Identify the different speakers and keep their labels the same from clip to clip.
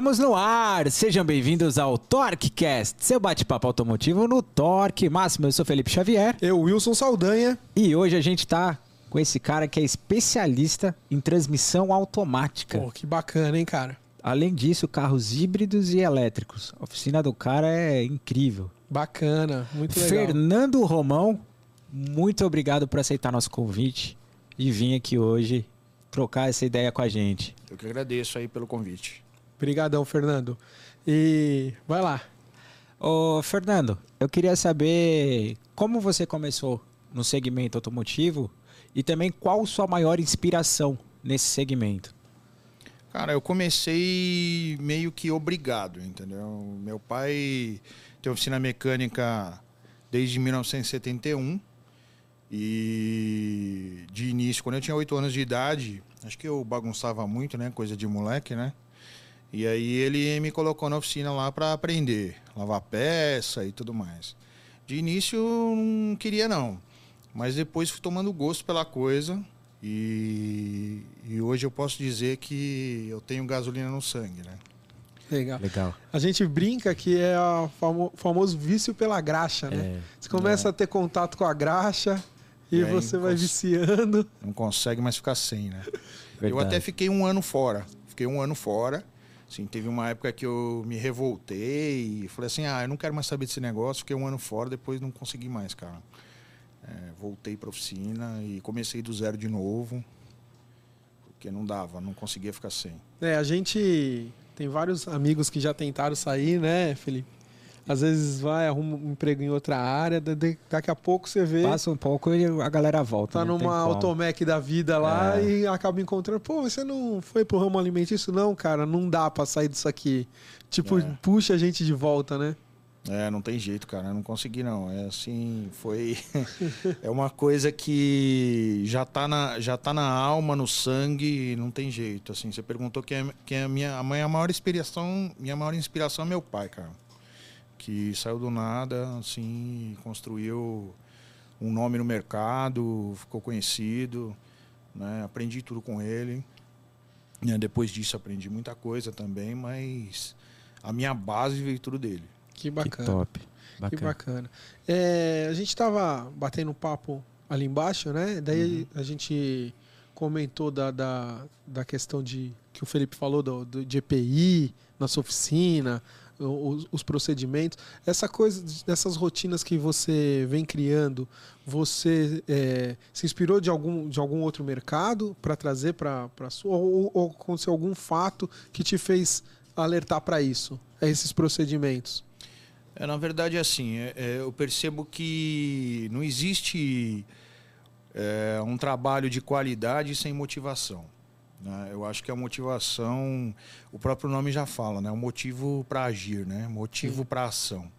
Speaker 1: Estamos no ar! Sejam bem-vindos ao TorqueCast, seu bate-papo automotivo no Torque Máximo. Eu sou Felipe Xavier.
Speaker 2: Eu, Wilson Saldanha.
Speaker 1: E hoje a gente tá com esse cara que é especialista em transmissão automática.
Speaker 2: Pô, que bacana, hein, cara?
Speaker 1: Além disso, carros híbridos e elétricos. A oficina do cara é incrível.
Speaker 2: Bacana, muito legal.
Speaker 1: Fernando Romão, muito obrigado por aceitar nosso convite e vir aqui hoje trocar essa ideia com a gente.
Speaker 3: Eu que agradeço aí pelo convite.
Speaker 2: Obrigadão, Fernando. E vai lá.
Speaker 1: Ô, Fernando, eu queria saber como você começou no segmento automotivo e também qual sua maior inspiração nesse segmento.
Speaker 3: Cara, eu comecei meio que obrigado, entendeu? Meu pai tem oficina mecânica desde 1971 e de início, quando eu tinha 8 anos de idade, acho que eu bagunçava muito, né? Coisa de moleque, né? E aí ele me colocou na oficina lá para aprender, lavar peça e tudo mais. De início não queria não, mas depois fui tomando gosto pela coisa e, e hoje eu posso dizer que eu tenho gasolina no sangue, né?
Speaker 2: Legal.
Speaker 1: Legal.
Speaker 2: A gente brinca que é o famo famoso vício pela graxa, né?
Speaker 1: É.
Speaker 2: Você começa
Speaker 3: É.
Speaker 2: a ter contato com a graxa e,
Speaker 3: E
Speaker 2: você vai
Speaker 3: cons-
Speaker 2: viciando.
Speaker 3: Não consegue mais ficar sem, né? Eu
Speaker 1: Verdade.
Speaker 3: até fiquei um ano fora. Fiquei um ano fora. Assim, teve uma época que eu me revoltei e falei assim, ah, eu não quero mais saber desse negócio. Fiquei um ano fora, depois não consegui mais, cara. É, voltei pra oficina e comecei do zero de novo. Porque não dava, não conseguia ficar sem.
Speaker 2: É, a gente tem vários amigos que já tentaram sair, né, Felipe? Às vezes vai, arruma um emprego em outra área, daqui a pouco você vê,
Speaker 1: Passa um pouco e a galera volta.
Speaker 2: tá
Speaker 1: tem
Speaker 2: numa automec da vida lá
Speaker 1: É.
Speaker 2: e acaba encontrando, pô, você não foi pro ramo alimentício? Não, cara, não dá pra sair disso aqui. Tipo,
Speaker 3: É.
Speaker 2: puxa a gente de volta, né?
Speaker 3: É, não tem jeito, cara. Eu não consegui, não. É assim, foi. é uma coisa que já tá, na, já tá na alma, no sangue, e não tem jeito. Assim, você perguntou quem é, quem é a minha, a minha maior inspiração. Minha maior inspiração é meu pai, cara. Que saiu do nada, assim, e construiu um nome no mercado, ficou conhecido. Né? Aprendi tudo com ele. Né? Depois disso aprendi muita coisa também, mas a minha base veio tudo dele.
Speaker 2: Que
Speaker 1: Que
Speaker 2: bacana.
Speaker 1: top.
Speaker 2: Que
Speaker 1: Bacana.
Speaker 2: bacana. É, a gente tava batendo um papo ali embaixo, né? Daí
Speaker 1: Uhum.
Speaker 2: a gente comentou da, da, da questão de que o Felipe falou do, do, de EPI na sua oficina, os, os procedimentos. Essa coisa, dessas rotinas que você vem criando, você é, se inspirou de algum, de algum outro mercado para trazer para sua? Ou, ou aconteceu algum fato que te fez alertar para isso, esses procedimentos?
Speaker 3: É, na verdade, é assim, é- é, eu percebo que não existe é, um trabalho de qualidade sem motivação. Né? Eu acho que a motivação, o próprio nome já fala, né? O motivo para agir, né? Motivo para ação.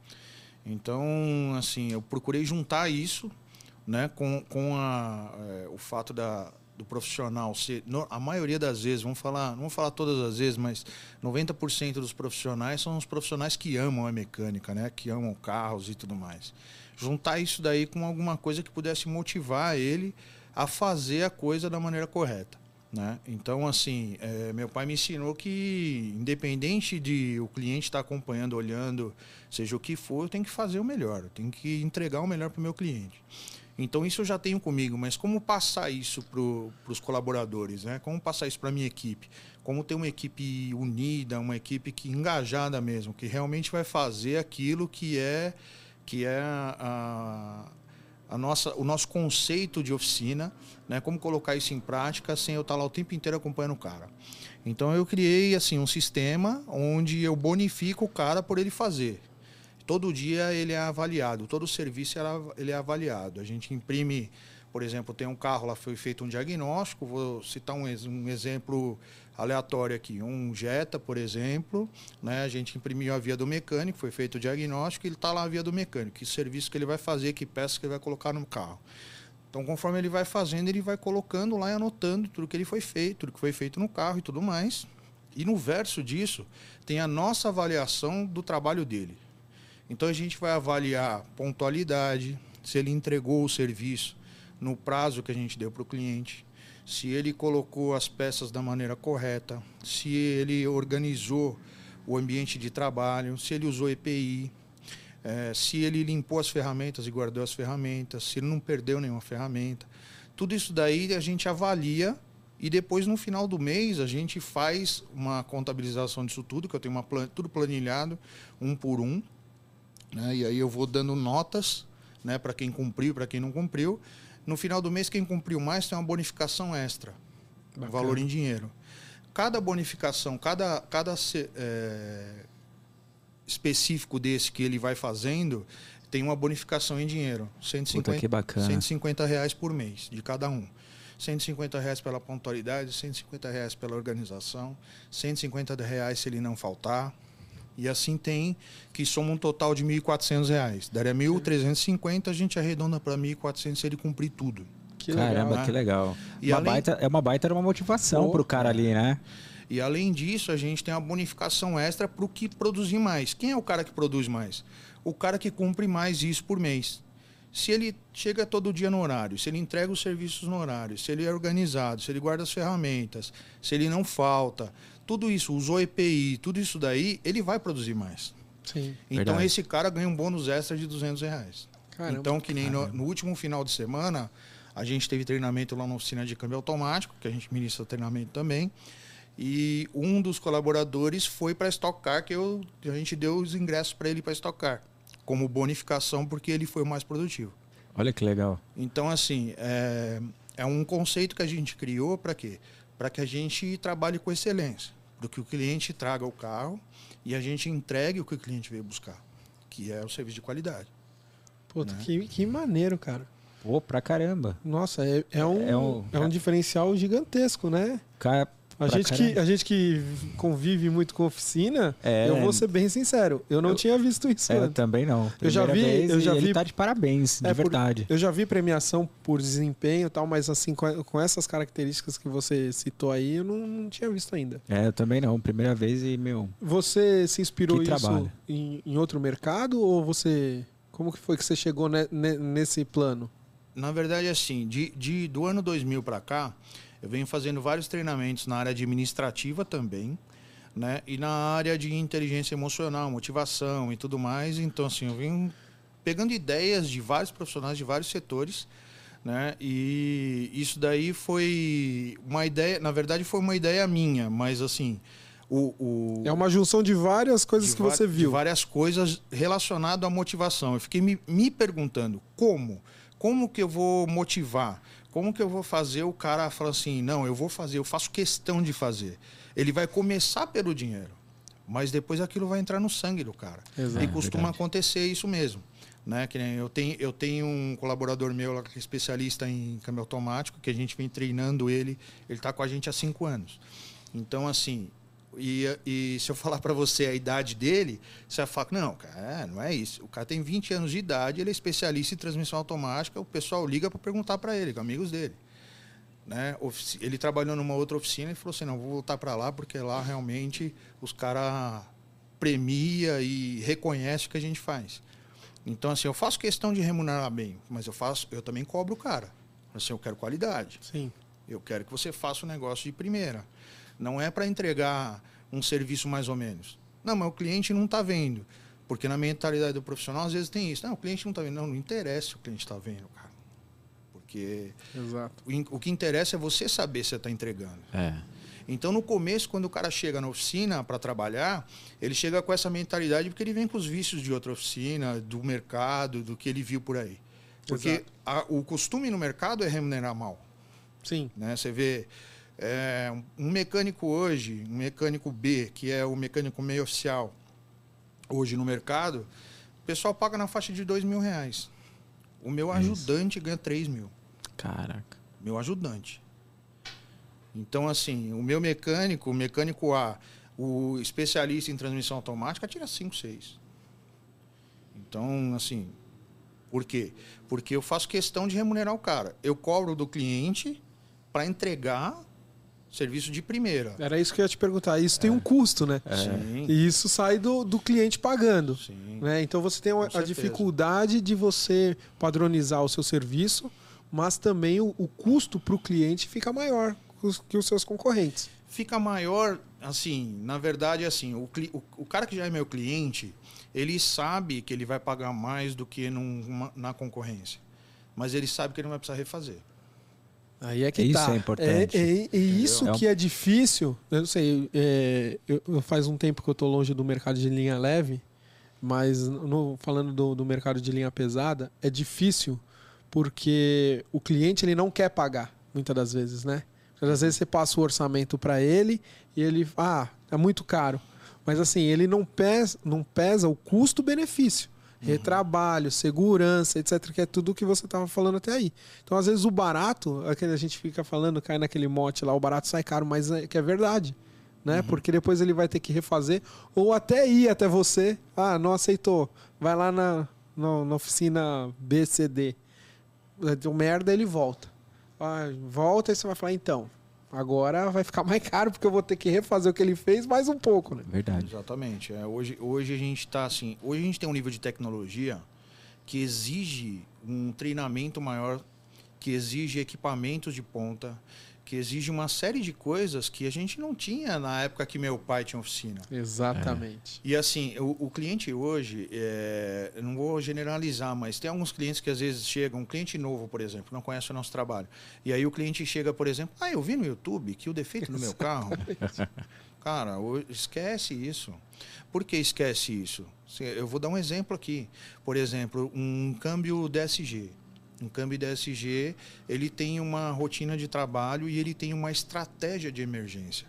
Speaker 3: Então, assim, eu procurei juntar isso, né? Com, com a, é, o fato da, do profissional ser, a maioria das vezes, vamos falar, não vamos falar todas as vezes, mas 90% dos profissionais são os profissionais que amam a mecânica, né? Que amam carros e tudo mais. Juntar isso daí com alguma coisa que pudesse motivar ele a fazer a coisa da maneira correta. Né? Então, assim, eh, meu pai me ensinou que, independente de o cliente estar acompanhando, olhando, seja o que for, eu tenho que fazer o melhor, eu tenho que entregar o melhor para o meu cliente. Então, isso eu já tenho comigo, mas como passar isso para os colaboradores? Né? Como passar isso para a minha equipe? Como ter uma equipe unida, uma equipe que engajada mesmo, que realmente vai fazer aquilo que é, que é a, a nossa, o nosso conceito de oficina, né? Como colocar isso em prática sem eu estar lá o tempo inteiro acompanhando o cara. Então eu criei assim um sistema onde eu bonifico o cara por ele fazer. Todo dia ele é avaliado, todo serviço ele é avaliado. A gente imprime, por exemplo, tem um carro lá foi feito um diagnóstico. Vou citar um, um exemplo aleatório aqui, um Jetta, por exemplo, né? A gente imprimiu a via do mecânico, foi feito o diagnóstico, ele está lá a via do mecânico, que serviço que ele vai fazer, que peça que ele vai colocar no carro. Então, conforme ele vai fazendo, ele vai colocando lá e anotando tudo que ele foi feito, tudo que foi feito no carro e tudo mais. E no verso disso, tem a nossa avaliação do trabalho dele. Então, a gente vai avaliar pontualidade, se ele entregou o serviço no prazo que a gente deu para o cliente, se ele colocou as peças da maneira correta, se ele organizou o ambiente de trabalho, se ele usou EPI, é, se ele limpou as ferramentas e guardou as ferramentas, se ele não perdeu nenhuma ferramenta. Tudo isso daí a gente avalia e depois no final do mês a gente faz uma contabilização disso tudo, que eu tenho uma plan tudo planilhado, um por um. Né? E aí eu vou dando notas né, para quem cumpriu, para quem não cumpriu. No final do mês, quem cumpriu mais tem uma bonificação extra, um valor em dinheiro. Cada bonificação, cada, cada é, específico desse que ele vai fazendo, tem uma bonificação em dinheiro. 150,
Speaker 1: Puta, que bacana.
Speaker 3: 150 reais por mês, de cada um. 150 reais pela pontualidade, 150 reais pela organização, 150 reais se ele não faltar. E assim tem, que soma um total de R$ 1.400. Daria 1.350, a gente arredonda para 1.400 se ele cumprir tudo.
Speaker 1: Que Caramba, legal, né? que legal.
Speaker 3: E
Speaker 1: uma
Speaker 3: além...
Speaker 1: baita, é uma baita uma motivação para o cara ali, né?
Speaker 3: E além disso, a gente tem uma bonificação extra para o que produzir mais. Quem é o cara que produz mais? O cara que cumpre mais isso por mês. Se ele chega todo dia no horário, se ele entrega os serviços no horário, se ele é organizado, se ele guarda as ferramentas, se ele não falta, tudo isso, usou EPI, tudo isso daí, ele vai produzir mais.
Speaker 2: Sim.
Speaker 3: Então
Speaker 1: Verdade.
Speaker 3: esse cara ganha um bônus extra de 200 reais.
Speaker 2: Caramba.
Speaker 3: então, que nem no, no, último final de semana, a gente teve treinamento lá na oficina de câmbio automático, que a gente ministra treinamento também. E um dos colaboradores foi para estocar, que eu, a gente deu os ingressos para ele para estocar, como bonificação, porque ele foi o mais produtivo.
Speaker 1: Olha que legal.
Speaker 3: Então, assim, é, é um conceito que a gente criou para quê? Para que a gente trabalhe com excelência, para que o cliente traga o carro e a gente entregue o que o cliente veio buscar, que é o serviço de qualidade.
Speaker 2: Puta,
Speaker 3: né?
Speaker 2: que, que maneiro, cara.
Speaker 1: Pô, pra caramba.
Speaker 2: Nossa, é, é, um,
Speaker 1: É um-
Speaker 2: é um diferencial gigantesco, né?
Speaker 1: Cara,
Speaker 2: A gente, que, a gente que convive muito com oficina,
Speaker 1: É.
Speaker 2: eu vou ser bem sincero, eu não
Speaker 1: Eu-
Speaker 2: tinha visto isso
Speaker 1: é, eu também não.
Speaker 2: Eu já
Speaker 1: Primeira
Speaker 2: vi- eu já
Speaker 1: ele
Speaker 2: vi-
Speaker 1: tá de parabéns, de
Speaker 2: É, por-
Speaker 1: verdade.
Speaker 2: Eu já vi premiação por desempenho e tal, mas assim, com, com essas características que você citou aí, eu não, não tinha visto ainda.
Speaker 1: É, eu também não. Primeira vez e, meu,
Speaker 2: Você se inspirou
Speaker 1: Que
Speaker 2: isso
Speaker 1: trabalho.
Speaker 2: em, em outro mercado ou você. Como que foi que você chegou ne- ne- nesse plano?
Speaker 3: Na verdade, assim, de, de- do ano 2000 para cá, eu venho fazendo vários treinamentos na área administrativa também, né? E na área de inteligência emocional, motivação e tudo mais. Então, assim, eu venho pegando ideias de vários profissionais de vários setores, né? E isso daí foi uma ideia, na verdade, foi uma ideia minha, mas assim, o, o
Speaker 2: É uma junção de várias coisas
Speaker 3: de
Speaker 2: que você viu.
Speaker 3: várias coisas relacionadas à motivação. Eu fiquei me, me perguntando como, como que eu vou motivar, como que eu vou fazer o cara falar assim, não, eu vou fazer, eu faço questão de fazer. Ele vai começar pelo dinheiro, mas depois aquilo vai entrar no sangue do cara.
Speaker 2: Exato.
Speaker 3: e costuma
Speaker 1: verdade.
Speaker 3: acontecer isso mesmo. Né? Que eu, tenho, eu tenho um colaborador meu lá que é especialista em câmbio automático, que a gente vem treinando ele, ele está com a gente há cinco anos. Então, assim, e, e se eu falar para você a idade dele, você vai falar, não, cara, é, não é isso. O cara tem 20 anos de idade, ele é especialista em transmissão automática, o pessoal liga para perguntar para ele, com amigos dele. Né? Ele trabalhou numa outra oficina e falou assim, não, vou voltar para lá porque lá realmente os caras premia e reconhece o que a gente faz. Então, assim, eu faço questão de remunerar bem, mas eu faço, eu também cobro o cara. Assim, eu quero qualidade.
Speaker 2: Sim.
Speaker 3: Eu quero que você faça o negócio de primeira. Não é para entregar um serviço mais ou menos. Não, mas o cliente não está vendo. Porque na mentalidade do profissional, às vezes tem isso. Não, o cliente não está vendo. Não, não interessa se o cliente está vendo, cara. Porque
Speaker 2: Exato.
Speaker 3: o que interessa é você saber se você está entregando.
Speaker 1: É.
Speaker 3: Então, no começo, quando o cara chega na oficina para trabalhar, ele chega com essa mentalidade porque ele vem com os vícios de outra oficina, do mercado, do que ele viu por aí. Porque
Speaker 2: Exato.
Speaker 3: a- o costume no mercado é remunerar mal.
Speaker 2: Sim.
Speaker 3: Né? Você vê é, um mecânico hoje, um mecânico B, que é o mecânico meio oficial, hoje no mercado, o pessoal paga na faixa de dois mil reais. O meu ajudante ganha 3 mil.
Speaker 1: Caraca.
Speaker 3: Meu ajudante. Então, assim, o meu mecânico, o mecânico A, o especialista em transmissão automática, tira 5, 6. Então, assim, por quê? Porque eu faço questão de remunerar o cara. Eu cobro do cliente para entregar serviço de primeira.
Speaker 2: Era isso que eu ia te perguntar. Isso tem um custo, né?
Speaker 3: Sim.
Speaker 2: E isso sai do, do cliente pagando.
Speaker 3: Sim.
Speaker 2: Né? Então você tem a- a dificuldade de você padronizar o seu serviço, mas também o, o custo para o cliente fica maior que os seus concorrentes.
Speaker 3: Fica maior, assim, na verdade, assim, o, o, o cara que já é meu cliente, ele sabe que ele vai pagar mais do que num, na concorrência. Mas ele sabe que ele não vai precisar refazer.
Speaker 2: Aí é que
Speaker 1: isso
Speaker 2: tá.
Speaker 1: é importante.
Speaker 2: É, é, é isso
Speaker 1: É
Speaker 2: que é difícil. Eu não sei, é, eu, eu faz um tempo que eu tô longe do mercado de linha leve, mas no- falando do, do mercado de linha pesada, é difícil porque o cliente ele não quer pagar, muitas das vezes, né? Às vezes você passa o orçamento para ele e ele, ah, é muito caro. Mas assim, ele não pesa, não pesa o custo-benefício. Retrabalho, segurança, etc., que é tudo que você estava falando até aí. Então, às vezes, o barato, aquele a gente fica falando, cai naquele mote lá, o barato sai caro, mas é que é verdade. Né? Porque depois ele vai ter que refazer, ou até ir até você. Ah, não aceitou. Vai lá na, na, na oficina BCD. Deu merda, ele volta. Ah, volta e você vai falar, então, agora vai ficar mais caro porque eu vou ter que refazer o que ele fez mais um pouco, né?
Speaker 1: Verdade.
Speaker 3: Exatamente. É, hoje, hoje a gente está assim. Hoje a gente tem um nível de tecnologia que exige um treinamento maior, que exige equipamentos de ponta, que exige uma série de coisas que a gente não tinha na época que meu pai tinha oficina.
Speaker 2: Exatamente.
Speaker 3: E assim, o, o cliente hoje, é, eu não vou generalizar, mas tem alguns clientes que às vezes chegam, um cliente novo, por exemplo, não conhece o nosso trabalho. E aí o cliente chega, por exemplo, ah, eu vi no YouTube que o defeito no meu carro. Cara, esquece isso. Por que esquece isso? Eu vou dar um exemplo aqui. Por exemplo, um câmbio DSG. Um câmbio DSG, ele tem uma rotina de trabalho e ele tem uma estratégia de emergência.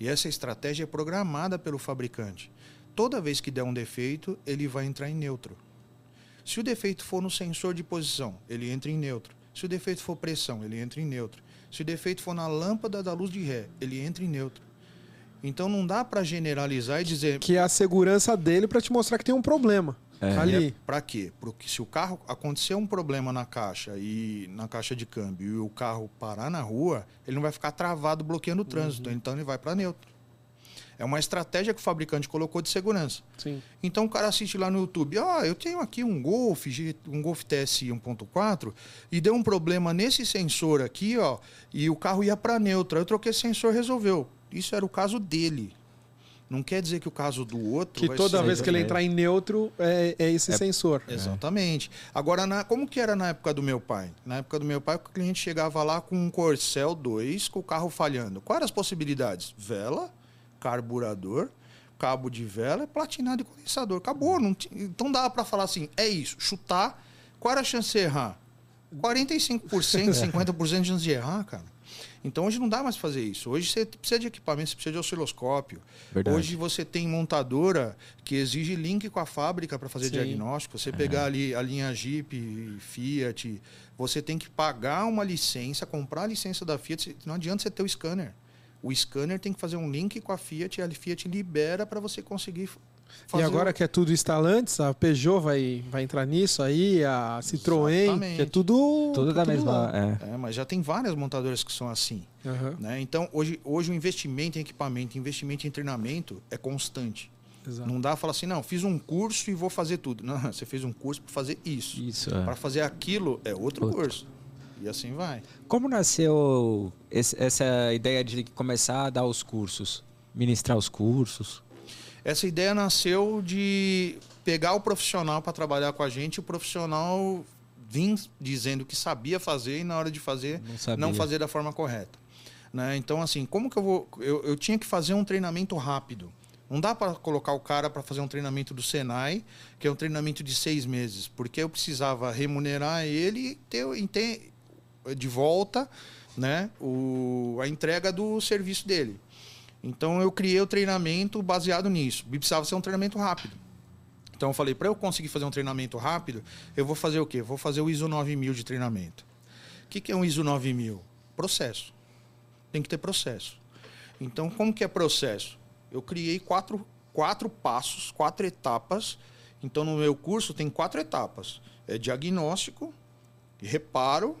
Speaker 3: E essa estratégia é programada pelo fabricante. Toda vez que der um defeito, ele vai entrar em neutro. Se o defeito for no sensor de posição, ele entra em neutro. Se o defeito for pressão, ele entra em neutro. Se o defeito for na lâmpada da luz de ré, ele entra em neutro. Então não dá para generalizar e dizer
Speaker 2: Que é a segurança dele para te mostrar que tem um problema. Ali.
Speaker 3: para quê? Porque se o carro acontecer um problema na caixa e na caixa de câmbio e o carro parar na rua, ele não vai ficar travado bloqueando o trânsito, então ele vai para neutro. É uma estratégia que o fabricante colocou de segurança.
Speaker 2: Sim.
Speaker 3: Então o cara assiste lá no YouTube, ah, eu tenho aqui um Golf, um Golf TSI 1.4 e deu um problema nesse sensor aqui, ó, e o carro ia para neutro. Aí Eu troquei esse sensor, resolveu. Isso era o caso dele. Não quer dizer que o caso do outro
Speaker 2: Que toda
Speaker 3: ser-
Speaker 2: vez que ele entrar em neutro é, é esse sensor.
Speaker 3: Exatamente. Agora, na- como que era na época do meu pai? Na época do meu pai, o cliente chegava lá com um Corcel 2 com o carro falhando. Quais eram as possibilidades? Vela, carburador, cabo de vela, platinado e condensador. Acabou. Não ti- então dava para falar assim, é isso, chutar. Qual era a chance de errar? 45%, 50% de chance de errar, cara. Então hoje não dá mais fazer isso. Hoje você precisa de equipamento, você precisa de osciloscópio.
Speaker 1: Verdade.
Speaker 3: Hoje você tem montadora que exige link com a fábrica para fazer
Speaker 2: Sim.
Speaker 3: diagnóstico. Você pegar ali a linha Jeep, Fiat, você tem que pagar uma licença, comprar a licença da Fiat. Não adianta você ter o scanner. O scanner tem que fazer um link com a Fiat e a Fiat libera para você conseguir f-
Speaker 2: E
Speaker 3: fazer
Speaker 2: agora que é tudo instalantes, a Peugeot vai, vai entrar nisso aí, a Citroën,
Speaker 3: Exatamente.
Speaker 2: que é tudo.
Speaker 1: Tudo da
Speaker 2: tudo
Speaker 1: mesma. É.
Speaker 3: É, mas já tem várias montadoras que são assim.
Speaker 2: Aham,
Speaker 3: Né? Então, hoje, hoje o investimento em equipamento, investimento em treinamento é constante.
Speaker 2: exato.
Speaker 3: Não dá falar assim, não, fiz um curso e vou fazer tudo. Não, você fez um curso para fazer isso.
Speaker 1: Isso. é.
Speaker 3: Para fazer aquilo é outro,
Speaker 1: Outro.
Speaker 3: curso. E assim vai.
Speaker 1: Como nasceu esse- essa ideia de começar a dar os cursos? Ministrar os cursos?
Speaker 3: Essa ideia nasceu de pegar o profissional para trabalhar com a gente, o profissional vir dizendo que sabia fazer e na hora de fazer
Speaker 1: Não
Speaker 3: não fazer da forma correta. Né? Então, assim, como que eu vou. Eu, eu tinha que fazer um treinamento rápido. Não dá para colocar o cara para fazer um treinamento do Senai, que é um treinamento de seis meses, porque eu precisava remunerar ele e ter, e ter de volta né, o, a entrega do serviço dele. Então eu criei o treinamento baseado nisso. E precisava ser um treinamento rápido. Então eu falei, para eu conseguir fazer um treinamento rápido, eu vou fazer o quê? Vou fazer o ISO 9000 de treinamento. O que, que é um ISO 9000? Processo. Tem que ter processo. Então, como que é processo? Eu criei quatro, quatro passos, quatro etapas. Então, no meu curso tem quatro etapas. É diagnóstico, reparo,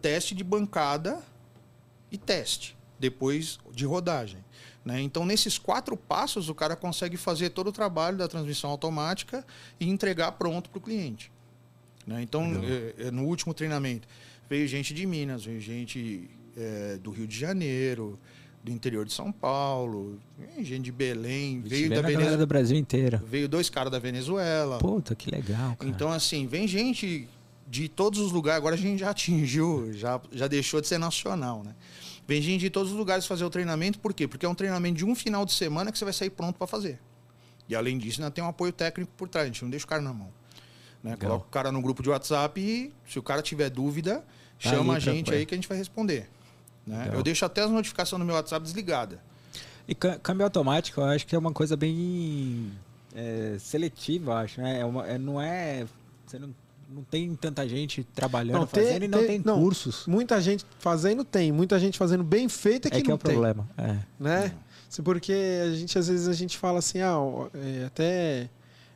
Speaker 3: teste de bancada e teste, depois de rodagem. Né? Então, nesses quatro passos, o cara consegue fazer todo o trabalho da transmissão automática e entregar pronto para o cliente. Né? Então, é, é, no último treinamento, veio gente de Minas, veio gente é, do Rio de Janeiro, do interior de São Paulo, gente de Belém, veio da Venezuela.
Speaker 1: do Brasil inteiro.
Speaker 3: Veio dois caras da Venezuela.
Speaker 1: Puta, que legal, cara.
Speaker 3: Então, assim, vem gente de todos os lugares. Agora a gente já atingiu, já, já deixou de ser nacional, né? Vem gente de todos os lugares fazer o treinamento, por quê? Porque é um treinamento de um final de semana que você vai sair pronto para fazer. E além disso, ainda tem um apoio técnico por trás, a gente não deixa o cara na mão. Né? Coloca o cara no grupo de WhatsApp e, se o cara tiver dúvida,
Speaker 1: Tá
Speaker 3: chama a
Speaker 1: ali pra
Speaker 3: gente aí que a gente vai responder. Né? Eu deixo até as notificações no meu WhatsApp desligada.
Speaker 1: E câmbio automático, eu acho que é uma coisa bem é, seletiva, acho, né? É uma- é- não é. Você não, não tem tanta gente trabalhando,
Speaker 2: Não, tem-
Speaker 1: fazendo e não
Speaker 2: tem-
Speaker 1: tem,
Speaker 2: não.
Speaker 1: cursos.
Speaker 2: Muita gente fazendo tem, muita gente fazendo bem feito é que,
Speaker 1: É que
Speaker 2: não
Speaker 1: é o
Speaker 2: tem.
Speaker 1: problema. É.
Speaker 2: né? Se- Porque a gente às vezes a gente fala assim, ah, é, até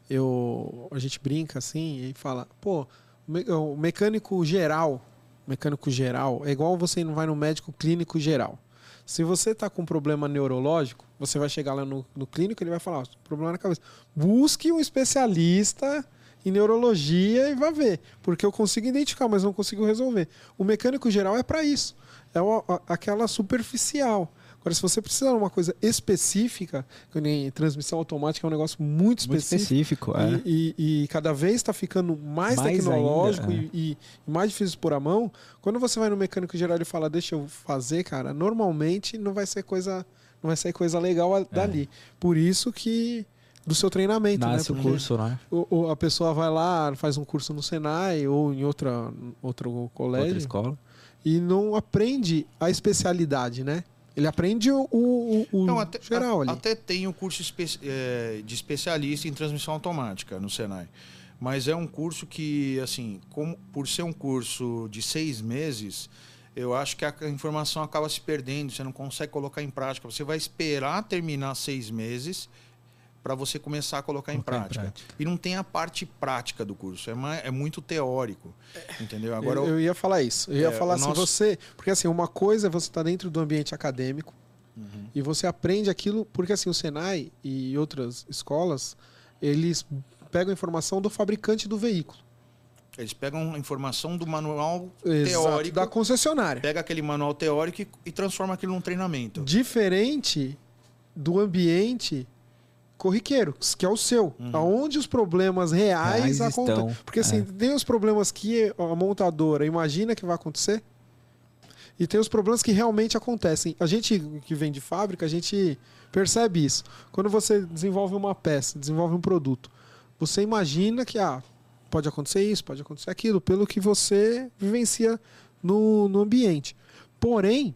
Speaker 2: eu a gente brinca assim e fala, pô, o mecânico geral, mecânico geral é igual você não vai no médico clínico geral. Se você tá com problema neurológico, você vai chegar lá no, no clínico, ele vai falar, ó, problema na cabeça. Busque um especialista em neurologia e vá ver, porque eu consigo identificar, mas não consigo resolver. O mecânico geral é para isso. É uma- aquela superficial. Agora, se você precisa de uma coisa específica, que nem transmissão automática é um negócio muito
Speaker 1: Muito
Speaker 2: específico.
Speaker 1: específico. é.
Speaker 2: E, e- e cada vez está ficando mais,
Speaker 1: Mais
Speaker 2: tecnológico
Speaker 1: ainda, é.
Speaker 2: e, e mais difícil por a mão. Quando você vai no mecânico geral e fala, deixa eu fazer, cara, normalmente não vai ser coisa, não vai sair coisa legal a- dali. Por isso que do seu treinamento,
Speaker 1: É. Nasce
Speaker 2: né?
Speaker 1: o curso, né?
Speaker 2: o- o- a pessoa vai lá, faz um curso no Senai ou em outra, outro colégio
Speaker 1: Outra escola.
Speaker 2: e não aprende a especialidade, né? Ele aprende o, o, o
Speaker 3: Não, até,
Speaker 2: geral
Speaker 3: a-
Speaker 2: ali.
Speaker 3: até tem o curso espe- eh, de especialista em transmissão automática no Senai. Mas é um curso que, assim, como, por ser um curso de seis meses, eu acho que a informação acaba se perdendo, você não consegue colocar em prática. Você vai esperar terminar seis meses para você começar a colocar, em,
Speaker 1: Colocar em
Speaker 3: prática.
Speaker 1: prática.
Speaker 3: E não tem a parte prática do curso, é, mais, é muito teórico. Entendeu? Agora,
Speaker 2: eu, eu ia falar isso. Eu ia
Speaker 3: É,
Speaker 2: falar assim,
Speaker 3: nosso-
Speaker 2: você. Porque assim, uma coisa é você estar dentro do ambiente acadêmico
Speaker 3: Uhum.
Speaker 2: e você aprende aquilo, porque assim, o Senai e outras escolas, eles pegam a informação do fabricante do veículo.
Speaker 3: eles pegam a informação do manual
Speaker 2: Exato,
Speaker 3: teórico,
Speaker 2: da concessionária.
Speaker 3: pega aquele manual teórico e, e transforma aquilo num treinamento.
Speaker 2: Diferente do ambiente corriqueiro, que é o seu,
Speaker 3: Uhum.
Speaker 2: aonde os problemas reais
Speaker 1: Reais
Speaker 2: acontecem. Porque assim,
Speaker 1: é.
Speaker 2: tem os problemas que a montadora imagina que vai acontecer e tem os problemas que realmente acontecem. A gente que vem de fábrica, a gente percebe isso. Quando você desenvolve uma peça, desenvolve um produto, você imagina que ah, pode acontecer isso, pode acontecer aquilo, pelo que você vivencia no, no ambiente. Porém,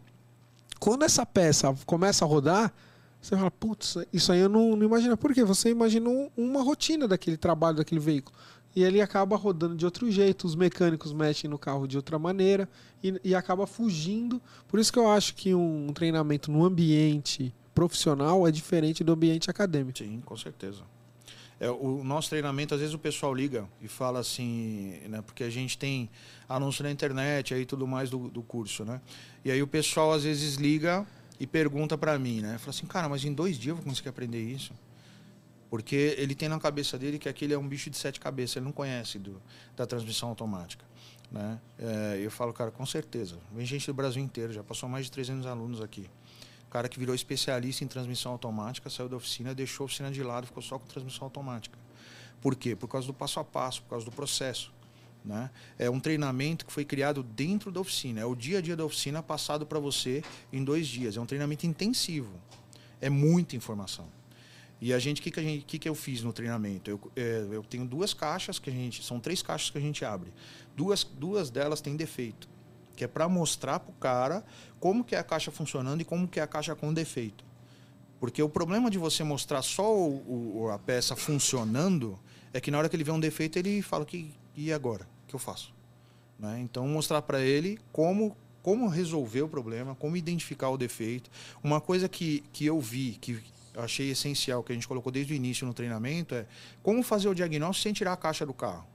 Speaker 2: quando essa peça começa a rodar, você fala, putz, isso aí eu não, não imagino. Por quê? Você imagina um- uma rotina daquele trabalho, daquele veículo. E ele acaba rodando de outro jeito, os mecânicos mexem no carro de outra maneira e, e acaba fugindo. Por isso que eu acho que um treinamento no ambiente profissional é diferente do ambiente acadêmico.
Speaker 3: Sim, com certeza. É, o nosso treinamento, às vezes o pessoal liga e fala assim, né? Porque a gente tem anúncio na internet aí tudo mais do, do curso, né? E aí o pessoal às vezes liga e pergunta pra mim, né? Fala assim, cara, mas em dois dias eu vou conseguir aprender isso? Porque ele tem na cabeça dele que aquele é um bicho de sete cabeças, ele não conhece do, da transmissão automática. Né? É, eu falo, cara, com certeza. Vem gente do Brasil inteiro, já passou mais de 300 alunos aqui. cara que virou especialista em transmissão automática, saiu da oficina, deixou a oficina de lado, ficou só com transmissão automática. Por quê? Por causa do passo a passo, por causa do processo. Né? É um treinamento que foi criado dentro da oficina. É o dia a dia da oficina passado para você em dois dias. É um treinamento intensivo. É muita informação. E a gente, o que, que, que, que eu fiz no treinamento? Eu, é, eu tenho duas caixas que a gente. São três caixas que a gente abre. Duas, duas delas têm defeito. Que é para mostrar para o cara como que é a caixa funcionando e como que é a caixa com defeito. Porque o problema de você mostrar só o, o, a peça funcionando é que na hora que ele vê um defeito, ele fala que e agora? O que eu faço? Né? Então, mostrar para ele como, como resolver o problema, como identificar o defeito. Uma coisa que, que eu vi, que eu achei essencial, que a gente colocou desde o início no treinamento, é como fazer o diagnóstico sem tirar a caixa do carro.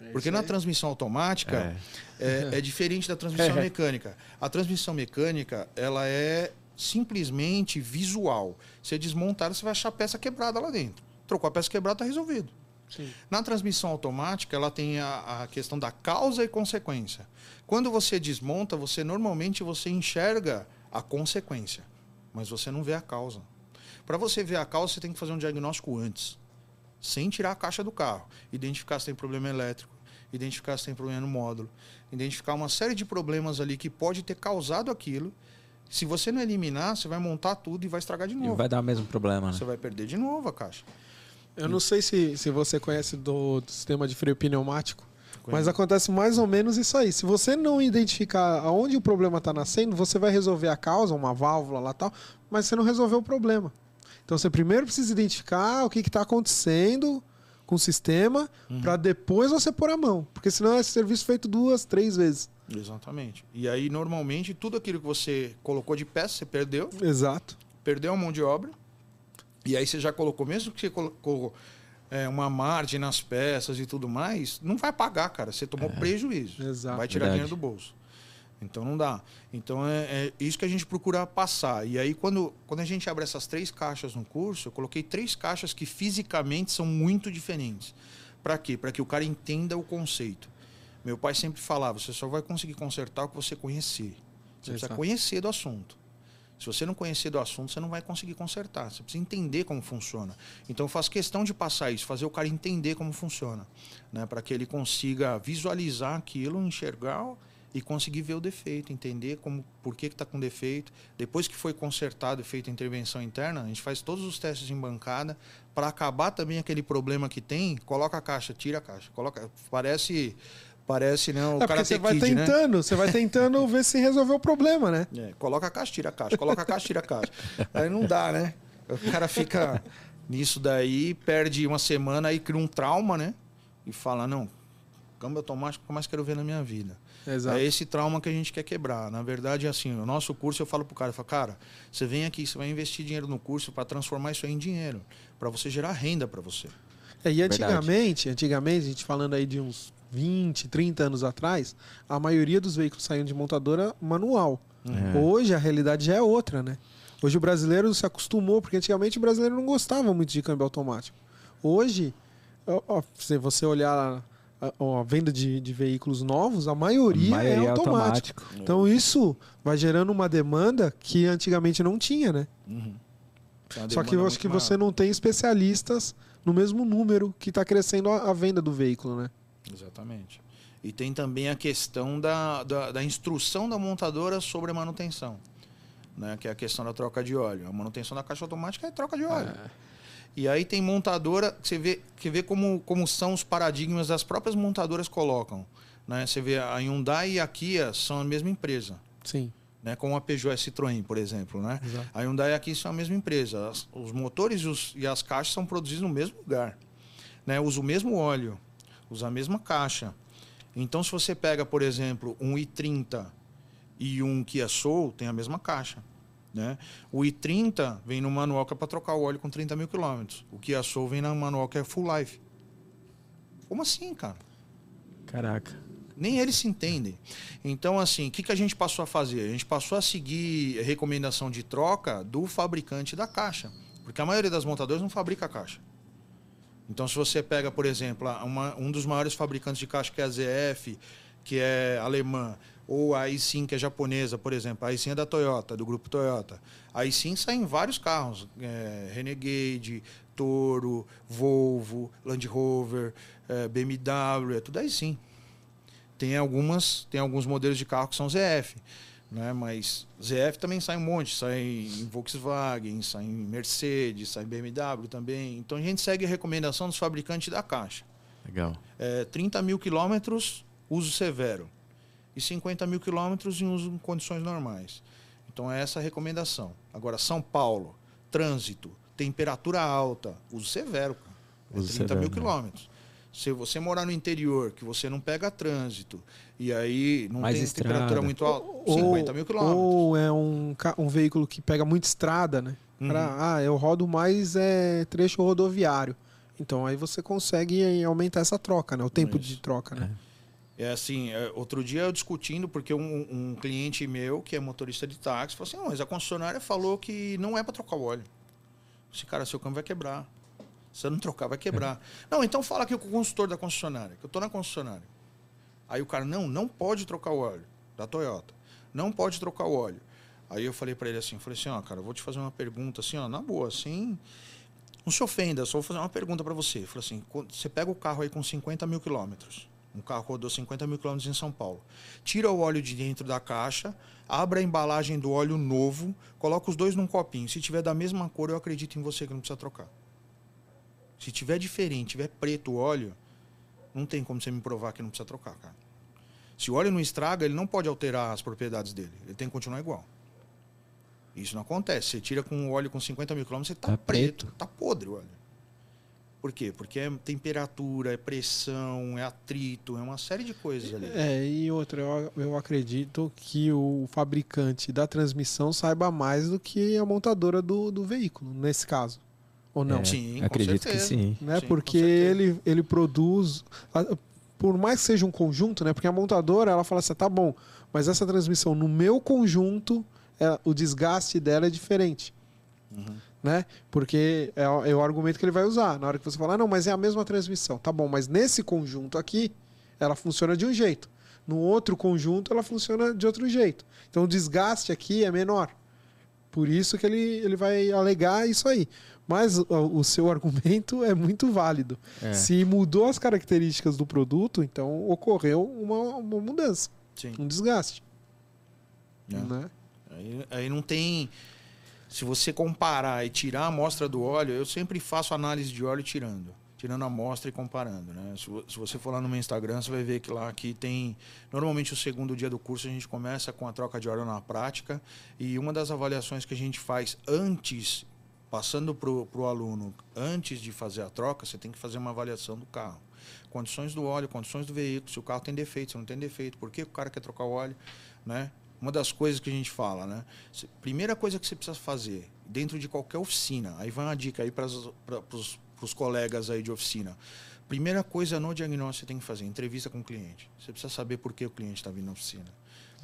Speaker 2: É
Speaker 3: Porque na transmissão automática é, é diferente da transmissão
Speaker 2: É.
Speaker 3: mecânica. A transmissão mecânica, ela é simplesmente visual. Você desmontar, você vai achar a peça quebrada lá dentro. Trocou a peça quebrada, está resolvido.
Speaker 2: Sim.
Speaker 3: Na transmissão automática, ela tem a, a questão da causa e consequência. Quando você desmonta, você normalmente você enxerga a consequência, mas você não vê a causa. Para você ver a causa, você tem que fazer um diagnóstico antes, sem tirar a caixa do carro, identificar se tem problema elétrico, identificar se tem problema no módulo, identificar uma série de problemas ali que pode ter causado aquilo. Se você não eliminar, você vai montar tudo e vai estragar de
Speaker 1: E
Speaker 3: novo.
Speaker 1: vai dar o mesmo problema, né?
Speaker 3: Você vai perder de novo a caixa.
Speaker 2: Eu não sei se, se você conhece do, do sistema de freio pneumático, mas acontece mais ou menos isso aí. Se você não identificar aonde o problema está nascendo, você vai resolver a causa, uma válvula lá tal, mas você não resolveu o problema. Então você primeiro precisa identificar o que está acontecendo com o sistema, para depois você pôr a mão. Porque senão é serviço feito duas, três vezes.
Speaker 3: Exatamente. E aí, normalmente, tudo aquilo que você colocou de peça, você perdeu.
Speaker 2: Exato.
Speaker 3: Perdeu a mão de obra. E aí você já colocou, mesmo que você colocou é, uma margem nas peças e tudo mais, não vai pagar, cara. Você tomou prejuízo.
Speaker 2: Exato.
Speaker 3: Vai tirar
Speaker 1: Verdade.
Speaker 3: dinheiro do bolso. Então não dá. Então é, é isso que a gente procura passar. E aí, quando, quando a gente abre essas três caixas no curso, eu coloquei três caixas que fisicamente são muito diferentes. Para quê? Para que o cara entenda o conceito. Meu pai sempre falava: você só vai conseguir consertar o que você conhecer. Você precisa
Speaker 2: Exato.
Speaker 3: conhecer do assunto. Se você não conhecer do assunto, você não vai conseguir consertar. Você precisa entender como funciona. Então eu faço questão de passar isso, fazer o cara entender como funciona, né? Para que ele consiga visualizar aquilo, enxergar e conseguir ver o defeito, entender como, por que está com defeito. Depois que foi consertado e feita a intervenção interna, a gente faz todos os testes em bancada para acabar também aquele problema que tem. Coloca a caixa, tira a caixa, coloca. Parece, parece não. O
Speaker 2: É
Speaker 3: cara
Speaker 2: você vai
Speaker 3: Kid, né?
Speaker 2: tentando, você vai tentando ver se resolveu o problema, né?
Speaker 3: É, coloca a caixa, tira a caixa, coloca a caixa, tira a caixa. Aí não dá, né? O cara fica nisso daí, perde uma semana, aí cria um trauma, né? E fala, não, câmbio automático que eu mais quero ver na minha vida.
Speaker 2: Exato.
Speaker 3: É esse trauma que a gente quer quebrar. Na verdade, assim, o nosso curso eu falo pro cara, eu falo, cara, você vem aqui, você vai investir dinheiro no curso para transformar isso aí em dinheiro, para você gerar renda para você.
Speaker 2: É, e
Speaker 1: Verdade.
Speaker 2: antigamente, antigamente, a gente falando aí de uns 20, 30 anos atrás, a maioria dos veículos saíam de montadora manual.
Speaker 1: É.
Speaker 2: Hoje a realidade já é outra, né? Hoje o brasileiro se acostumou, porque antigamente o brasileiro não gostava muito de câmbio automático. Hoje, ó, se você olhar a, ó, a venda de, de veículos novos, a maioria,
Speaker 1: A maioria
Speaker 2: é automático. Então isso vai gerando uma demanda que antigamente não tinha, né?
Speaker 3: Uhum.
Speaker 2: Só que eu acho que
Speaker 3: maior.
Speaker 2: você não tem especialistas no mesmo número que está crescendo a, a venda do veículo, né?
Speaker 3: Exatamente. E tem também a questão da, da, da instrução da montadora sobre a manutenção, né? que é a questão da troca de óleo. A manutenção da caixa automática é troca de óleo. E aí tem montadora, que você vê, que vê como, como são os paradigmas das próprias montadoras colocam. Né? Você vê a Hyundai e a Kia são a mesma empresa.
Speaker 2: Sim.
Speaker 3: Né, como a Peugeot e a Citroën, por exemplo. Né?
Speaker 2: Exato.
Speaker 3: A Hyundai e a Kia são a mesma empresa. As- os motores e, os- e as caixas são produzidos no mesmo lugar. Né? Usa o mesmo óleo, usa a mesma caixa. Então, se você pega, por exemplo, um i30 e um Kia Soul, tem a mesma caixa. Né? O i30 vem no manual que é para trocar o óleo com 30 mil quilômetros. O Kia Soul vem no manual que é full life. Como assim, cara?
Speaker 1: Caraca.
Speaker 3: Nem eles se entendem. Então, assim, o que, que a gente passou a fazer? A gente passou a seguir a recomendação de troca do fabricante da caixa. Porque a maioria das montadoras não fabrica a caixa. Então, se você pega, por exemplo, uma- um dos maiores fabricantes de caixa, que é a ZF, que é alemã, ou a i5, que é japonesa, por exemplo. A i5 é da Toyota, do grupo Toyota. A i5 sai em vários carros. é, Renegade, Toro, Volvo, Land Rover, é, BMW, é tudo a i5. Tem algumas, tem alguns modelos de carro que são ZF, né? Mas ZF também sai um monte, sai em Volkswagen, sai em Mercedes, sai em BMW também. Então a gente segue a recomendação dos fabricantes da caixa.
Speaker 1: Legal.
Speaker 3: É, 30 mil quilômetros, uso severo. E 50 mil quilômetros em uso em condições normais. Então é essa a recomendação. Agora, São Paulo, trânsito, temperatura alta, uso severo. Cara. É
Speaker 1: Uso
Speaker 3: 30
Speaker 1: severo,
Speaker 3: mil
Speaker 1: né?
Speaker 3: quilômetros. Se você morar no interior, que você não pega trânsito, e aí não
Speaker 1: Mais
Speaker 3: tem
Speaker 1: estrada.
Speaker 3: temperatura muito alta, 50 mil quilômetros.
Speaker 2: Ou é um, um veículo que pega muita estrada, né?
Speaker 3: Uhum.
Speaker 2: Pra- ah, eu rodo mais é, trecho rodoviário. Então aí você consegue aí, aumentar essa troca, né? O tempo
Speaker 3: Isso.
Speaker 2: de troca, né?
Speaker 3: É assim, é, outro dia eu discutindo, porque um, um cliente meu, que é motorista de táxi, falou assim, não, mas a concessionária falou que não é para trocar o óleo. Esse cara, seu câmbio vai quebrar. Se eu não trocar, vai quebrar. Não, então fala aqui com o consultor da concessionária, que eu tô na concessionária. Aí o cara, não, não pode trocar o óleo da Toyota. Não pode trocar o óleo. Aí eu falei para ele assim, falei assim, ó, cara, eu vou te fazer uma pergunta assim, ó, na boa, assim, não se ofenda, só vou fazer uma pergunta para você. Falei assim, você pega o carro aí com 50 mil quilômetros, um carro rodou 50 mil quilômetros em São Paulo, tira o óleo de dentro da caixa, abre a embalagem do óleo novo, coloca os dois num copinho. Se tiver da mesma cor, eu acredito em você que não precisa trocar. Se tiver diferente, tiver preto o óleo, não tem como você me provar que não precisa trocar, cara. Se o óleo não estraga, ele não pode alterar as propriedades dele. Ele tem que continuar igual. Isso não acontece. Você tira com óleo com 50 mil quilômetros, você tá, tá preto, preto, tá podre o óleo. Por quê? Porque é temperatura, é pressão, é atrito, é uma série de coisas ali.
Speaker 2: É, e outra, eu, eu acredito que o fabricante da transmissão saiba mais do que a montadora do, do veículo, nesse caso. Ou não? É,
Speaker 1: sim, acredito que sim.
Speaker 2: Né? sim Porque ele, ele produz. Por mais que seja um conjunto, né? Porque a montadora ela fala assim: tá bom, mas essa transmissão no meu conjunto é, o desgaste dela é diferente. Uhum. Né? Porque é, é, o argumento que ele vai usar. Na hora que você falar, ah, não, mas é a mesma transmissão. Tá bom, mas nesse conjunto aqui, ela funciona de um jeito. No outro conjunto, ela funciona de outro jeito. Então o desgaste aqui é menor. Por isso que ele, ele vai alegar isso aí. Mas o, seu argumento é muito válido. É. Se mudou as características do produto, então ocorreu uma, uma mudança. Sim. Um desgaste. É. Né?
Speaker 3: Aí, aí não tem. Se você comparar e tirar a amostra do óleo, eu sempre faço análise de óleo tirando. Tirando a amostra e comparando. Né? Se, se você for lá no meu Instagram, você vai ver que lá que tem. Normalmente o segundo dia do curso a gente começa com a troca de óleo na prática. E uma das avaliações que a gente faz antes, passando para o aluno, antes de fazer a troca, você tem que fazer uma avaliação do carro condições do óleo, condições do veículo, se o carro tem defeito, se não tem defeito, por que o cara quer trocar o óleo, né? uma das coisas que a gente fala, né? Primeira coisa que você precisa fazer dentro de qualquer oficina, aí vai uma dica aí para os colegas aí de oficina. Primeira coisa no diagnóstico você tem que fazer, entrevista com o cliente. Você precisa saber por que o cliente está vindo na oficina.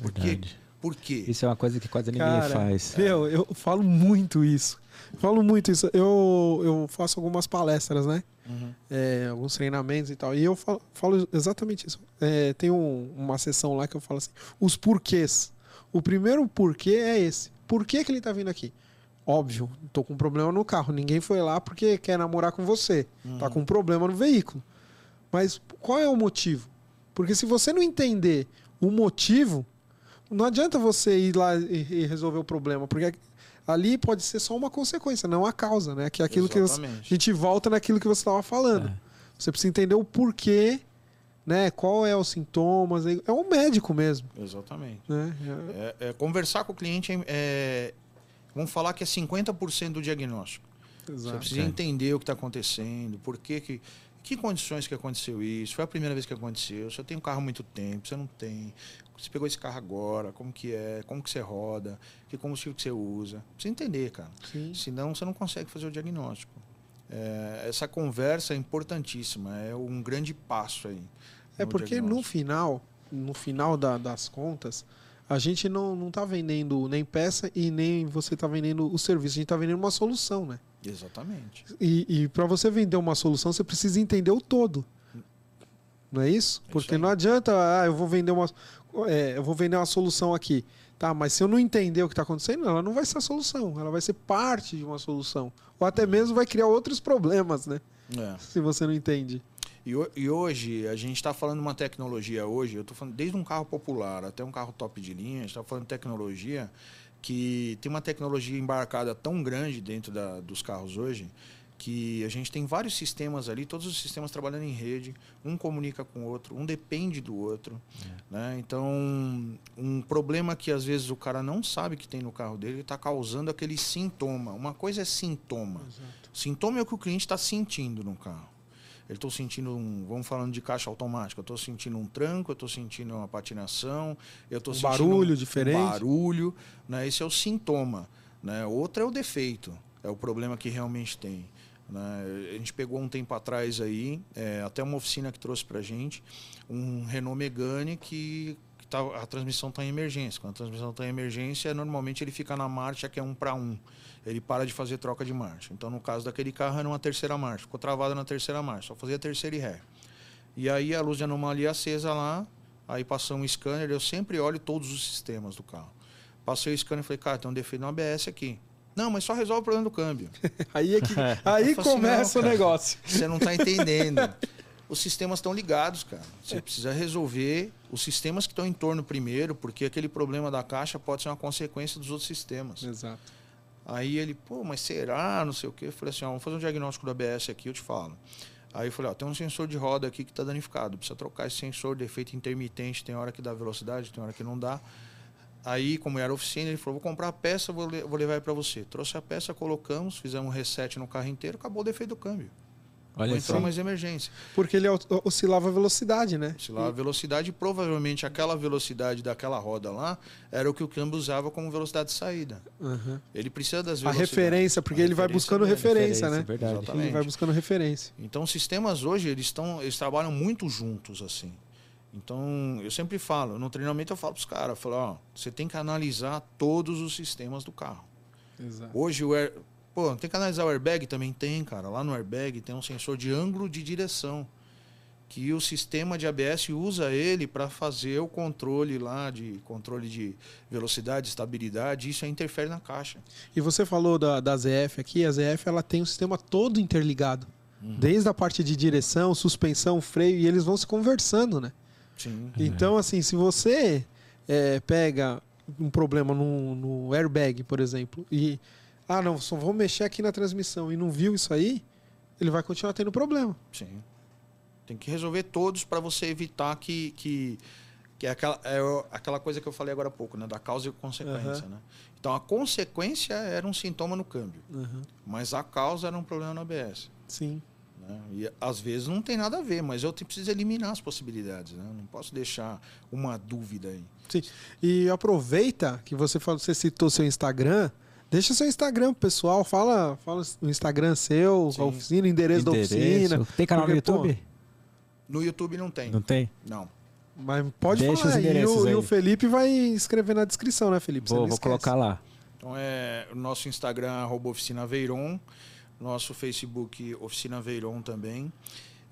Speaker 3: Por quê? Por quê?
Speaker 1: Isso é uma coisa que quase ninguém Cara, faz.
Speaker 2: Meu, eu falo muito isso. Falo muito isso. Eu, eu faço algumas palestras, né? Uhum. É, alguns treinamentos e tal. E eu falo, falo exatamente isso. É, tem um, uma sessão lá que eu falo assim: os porquês. O primeiro porquê é esse. Por que, que ele está vindo aqui? Óbvio, tô com um problema no carro. Ninguém foi lá porque quer namorar com você. Uhum. Tá com um problema no veículo. Mas qual é o motivo? Porque se você não entender o motivo, não adianta você ir lá e resolver o problema, porque ali pode ser só uma consequência, não a causa, né? Que é aquilo Exatamente. que a gente volta naquilo que você estava falando. É. Você precisa entender o porquê né? Qual é os sintomas? É um médico mesmo.
Speaker 3: Exatamente. Né? É, é, conversar com o cliente é, é vamos falar que é 50% do diagnóstico. Exato. Você precisa é. entender o que está acontecendo, por que, que que condições que aconteceu isso? Foi a primeira vez que aconteceu? Você tem um carro há muito tempo, você não tem. Você pegou esse carro agora, como que é, como que você roda, que combustível que você usa. Precisa entender, cara. Sim. Senão você não consegue fazer o diagnóstico. É, essa conversa é importantíssima, é um grande passo aí.
Speaker 2: É porque no final, no final da, das contas, a gente não, não tá vendendo nem peça e nem você está vendendo o serviço, a gente está vendendo uma solução, né?
Speaker 3: Exatamente.
Speaker 2: E, e para você vender uma solução, você precisa entender o todo. Não é isso? É porque isso não adianta, ah, eu vou vender uma, é, eu vou vender uma solução aqui. Tá, mas se eu não entender o que está acontecendo, ela não vai ser a solução. Ela vai ser parte de uma solução. Ou até mesmo vai criar outros problemas, né? É. Se você não entende.
Speaker 3: E, e hoje, a gente está falando de uma tecnologia hoje, eu estou falando desde um carro popular até um carro top de linha, a gente está falando tecnologia que tem uma tecnologia embarcada tão grande dentro da, dos carros hoje que a gente tem vários sistemas ali, todos os sistemas trabalhando em rede, um comunica com o outro, um depende do outro. É. Né? Então, um problema que às vezes o cara não sabe que tem no carro dele está causando aquele sintoma. Uma coisa é sintoma. Exato. Sintoma é o que o cliente está sentindo no carro. Eu estou sentindo um, vamos falando de caixa automática, eu estou sentindo um tranco, eu estou sentindo uma patinação, eu estou um sentindo
Speaker 2: barulho um, diferente. Um
Speaker 3: barulho, né? Esse é o sintoma, né? Outro é o defeito, é o problema que realmente tem. Né? A gente pegou um tempo atrás aí, é, até uma oficina que trouxe para gente, um Renault Megane que tá, a transmissão está em emergência. Quando a transmissão está em emergência, normalmente ele fica na marcha que é um para um. Ele para de fazer troca de marcha. Então, no caso daquele carro, era uma terceira marcha. Ficou travado na terceira marcha, só fazia terceira e ré. E aí a luz de anomalia acesa lá, aí passou um scanner, eu sempre olho todos os sistemas do carro. Passei o scanner e falei, cara, tem um defeito no ABS aqui. Não, mas só resolve o problema do câmbio.
Speaker 2: aí é que, aí
Speaker 3: assim,
Speaker 2: começa
Speaker 3: não,
Speaker 2: o negócio.
Speaker 3: Você não está entendendo. Os sistemas estão ligados, cara. Você precisa resolver os sistemas que estão em torno primeiro, porque aquele problema da caixa pode ser uma consequência dos outros sistemas.
Speaker 2: Exato.
Speaker 3: Aí ele, pô, mas será? Não sei o quê. Eu falei assim, ó, vamos fazer um diagnóstico do ABS aqui, eu te falo. Aí eu falei, ó, tem um sensor de roda aqui que está danificado. Precisa trocar esse sensor de efeito intermitente. Tem hora que dá velocidade, tem hora que não dá. Aí, como era oficina, ele falou: vou comprar a peça, vou, vou levar para você. Trouxe a peça, colocamos, fizemos um reset no carro inteiro, acabou o defeito do câmbio. Olha entrou mais emergência.
Speaker 2: Porque ele oscilava a velocidade, né?
Speaker 3: Oscilava a velocidade e provavelmente aquela velocidade daquela roda lá era o que o câmbio usava como velocidade de saída.
Speaker 2: Uhum.
Speaker 3: Ele precisa das
Speaker 2: velocidades. A referência, porque a ele referência vai buscando referência, referência, né?
Speaker 1: Verdade.
Speaker 2: Exatamente. Ele vai buscando referência.
Speaker 3: Então, os sistemas hoje, eles, estão, eles trabalham muito juntos, assim. Então, eu sempre falo, no treinamento eu falo para os caras, falo, ó, você tem que analisar todos os sistemas do carro.
Speaker 2: Exato.
Speaker 3: Hoje o air... Pô, tem que analisar o airbag? Também tem, cara. Lá no airbag tem um sensor de ângulo de direção. Que o sistema de ABS usa ele para fazer o controle lá, de controle de velocidade, estabilidade, isso interfere na caixa.
Speaker 2: E você falou da, da ZF aqui, a ZF ela tem o sistema todo interligado. Uhum. Desde a parte de direção, suspensão, freio, e eles vão se conversando, né?
Speaker 3: Sim.
Speaker 2: Então, assim, se você é, pega um problema no, no, airbag, por exemplo, e. Ah, não, só vou mexer aqui na transmissão e não viu isso aí, ele vai continuar tendo problema.
Speaker 3: Sim. Tem que resolver todos para você evitar que. que que é aquela, é aquela coisa que eu falei agora há pouco, né? Da causa e consequência, uhum. né? Então a consequência era um sintoma no câmbio,
Speaker 2: uhum.
Speaker 3: mas a causa era um problema no ABS.
Speaker 2: Sim.
Speaker 3: Né? E às vezes não tem nada a ver, mas eu preciso eliminar as possibilidades. Né? Não posso deixar uma dúvida aí.
Speaker 2: Sim. E aproveita que você falou, você citou seu Instagram. Deixa seu Instagram pessoal, fala, fala o Instagram seu, Sim. a oficina, endereço, endereço, da oficina.
Speaker 1: Tem canal Porque, no YouTube? Pô,
Speaker 3: no YouTube não tem.
Speaker 1: Não tem?
Speaker 3: Não.
Speaker 2: Mas pode Deixa falar. E o, e o, Felipe vai escrever na descrição, né, Felipe?
Speaker 1: Vou, vou colocar lá.
Speaker 3: Então é o nosso Instagram, arroba oficina Veiron nosso Facebook Oficina Veiron também.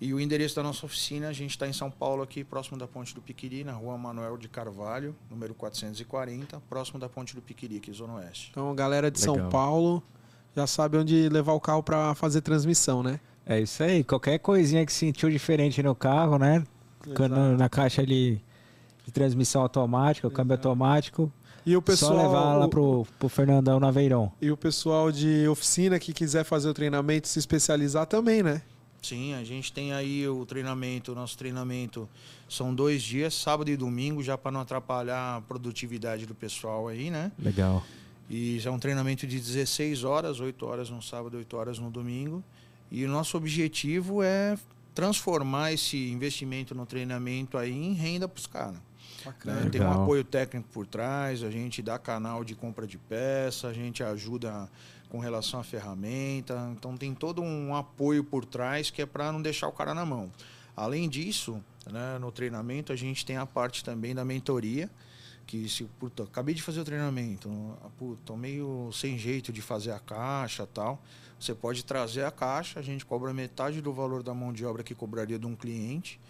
Speaker 3: E o endereço da nossa oficina, a gente está em São Paulo, aqui próximo da Ponte do Piquiri, na rua Manuel de Carvalho, número 440, próximo da Ponte do Piquiri, aqui, Zona Oeste.
Speaker 2: Então, galera de Legal. São Paulo já sabe onde levar o carro para fazer transmissão, né?
Speaker 1: É isso aí. Qualquer coisinha que sentiu diferente no carro, né? Na, na caixa ali de transmissão automática, o câmbio automático,
Speaker 2: e o pessoal,
Speaker 1: Só levar lá pro, pro Fernandão Naveirão.
Speaker 2: E o pessoal de oficina que quiser fazer o treinamento se especializar também, né?
Speaker 3: Sim, a gente tem aí o treinamento, o nosso treinamento são dois dias, sábado e domingo, já para não atrapalhar a produtividade do pessoal aí, né?
Speaker 1: Legal.
Speaker 3: E é um treinamento de 16 horas, 8 horas no sábado, 8 horas no domingo. E o nosso objetivo é transformar esse investimento no treinamento aí em renda para os caras. Né? Tem um apoio técnico por trás, a gente dá canal de compra de peça, a gente ajuda com relação à ferramenta. Então tem todo um apoio por trás que é para não deixar o cara na mão. Além disso, né, no treinamento a gente tem a parte também da mentoria, que se, puta, acabei de fazer o treinamento, puta, meio sem jeito de fazer a caixa tal. Você pode trazer a caixa, a gente cobra metade do valor da mão de obra que cobraria de um cliente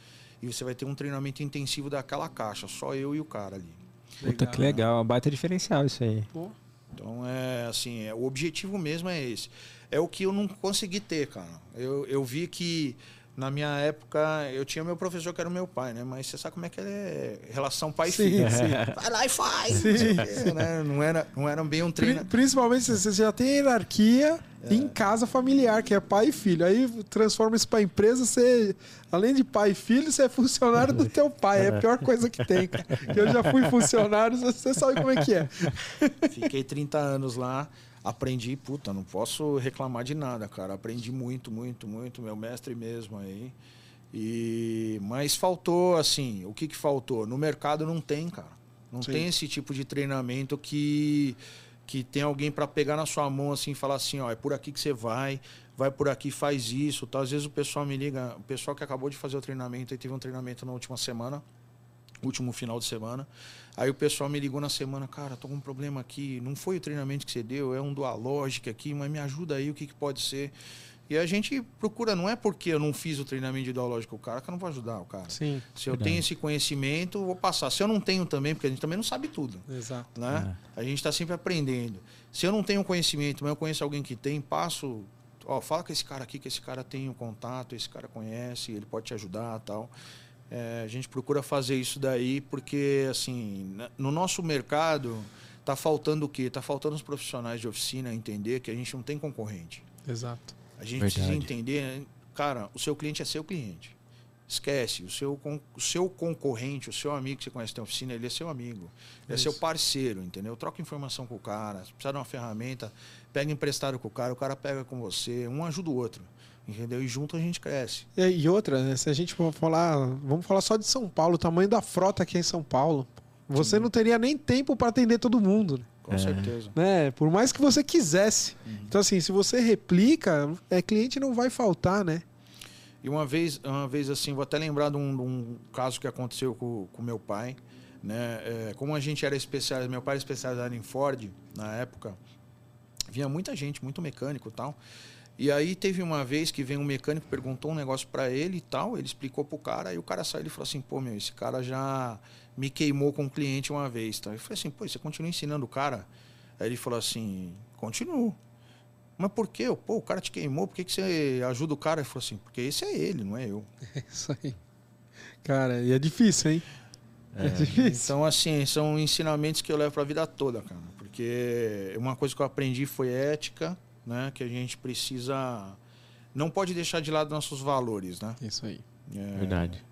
Speaker 3: e você vai ter um treinamento intensivo daquela caixa, só eu e o cara ali.
Speaker 1: Puta legal, que legal, né? baita diferencial isso aí. Pô.
Speaker 3: Então é assim, é, o objetivo mesmo é esse. É o que eu não consegui ter, cara. Eu, eu vi que na minha época, eu tinha meu professor que era o meu pai, né? Mas você sabe como é que é relação pai-filho. Vai lá e faz. Sim. Né? Não, era, não era bem um treino.
Speaker 2: Principalmente você já tem hierarquia é. em casa familiar, que é pai e filho. Aí transforma isso para empresa, você, além de pai e filho, você é funcionário do teu pai. É a pior coisa que tem, cara. Eu já fui funcionário, você sabe como é que é.
Speaker 3: Fiquei 30 anos lá aprendi, puta, não posso reclamar de nada, cara. Aprendi muito, muito, muito, meu mestre mesmo aí. E mas faltou assim, o que que faltou? No mercado não tem, cara. Não Sim. tem esse tipo de treinamento que que tem alguém para pegar na sua mão assim e falar assim, ó, é por aqui que você vai, vai por aqui, faz isso. Tá? Às vezes o pessoal me liga, o pessoal que acabou de fazer o treinamento e teve um treinamento na última semana, último final de semana. Aí o pessoal me ligou na semana, cara, tô com um problema aqui, não foi o treinamento que você deu, é um Dualogic aqui, mas me ajuda aí, o que, que pode ser? E a gente procura, não é porque eu não fiz o treinamento de ideológico o cara que eu não vou ajudar o cara.
Speaker 2: Sim.
Speaker 3: Se eu tenho esse conhecimento, vou passar. Se eu não tenho também, porque a gente também não sabe tudo.
Speaker 2: Exato.
Speaker 3: Né? A gente está sempre aprendendo. Se eu não tenho conhecimento, mas eu conheço alguém que tem, passo. Ó, fala com esse cara aqui, que esse cara tem um contato, esse cara conhece, ele pode te ajudar tal. É, a gente procura fazer isso daí porque, assim, no nosso mercado, tá faltando o quê? Tá faltando os profissionais de oficina entender que a gente não tem concorrente.
Speaker 2: Exato.
Speaker 3: A gente
Speaker 1: Verdade.
Speaker 3: precisa entender, cara, o seu cliente é seu cliente. Esquece, o seu, o seu concorrente, o seu amigo que você conhece na oficina, ele é seu amigo. Ele é
Speaker 2: Isso.
Speaker 3: seu parceiro, entendeu? Troca informação com o cara. Se precisar de uma ferramenta, pega emprestado com o cara, o cara pega com você. Um ajuda o outro. Entendeu? E junto a gente cresce.
Speaker 2: E, e outra, né, se a gente for falar, vamos falar só de São Paulo, o tamanho da frota aqui em São Paulo. Você não teria nem tempo para atender todo mundo, né?
Speaker 3: Com
Speaker 1: É.
Speaker 3: certeza.
Speaker 2: né? Por mais que você quisesse.
Speaker 3: Uhum.
Speaker 2: Então assim, se você replica, é cliente não vai faltar, né?
Speaker 3: E uma vez, uma vez assim, vou até lembrar de um, de um caso que aconteceu com o meu pai. Né? É, como a gente era especializado, meu pai era especializado em Ford na época, vinha muita gente, muito mecânico e tal. E aí teve uma vez que veio um mecânico, perguntou um negócio para ele e tal, ele explicou pro cara, aí o cara saiu e falou assim, pô, meu, esse cara já me queimou com um cliente uma vez. Tá? Eu falei assim, pô, você continua ensinando o cara? Aí ele falou assim, continuo. Mas por quê? Pô, o cara te queimou, por que, que você ajuda o cara? Ele falou assim, porque esse é ele, não é eu.
Speaker 2: É isso aí. Cara, e é difícil, hein? É, difícil.
Speaker 3: Então, assim, são ensinamentos que eu levo para a vida toda, cara. Porque uma coisa que eu aprendi foi ética, né? Que a gente precisa. Não pode deixar de lado nossos valores, né?
Speaker 2: Isso aí.
Speaker 3: É,
Speaker 1: Verdade.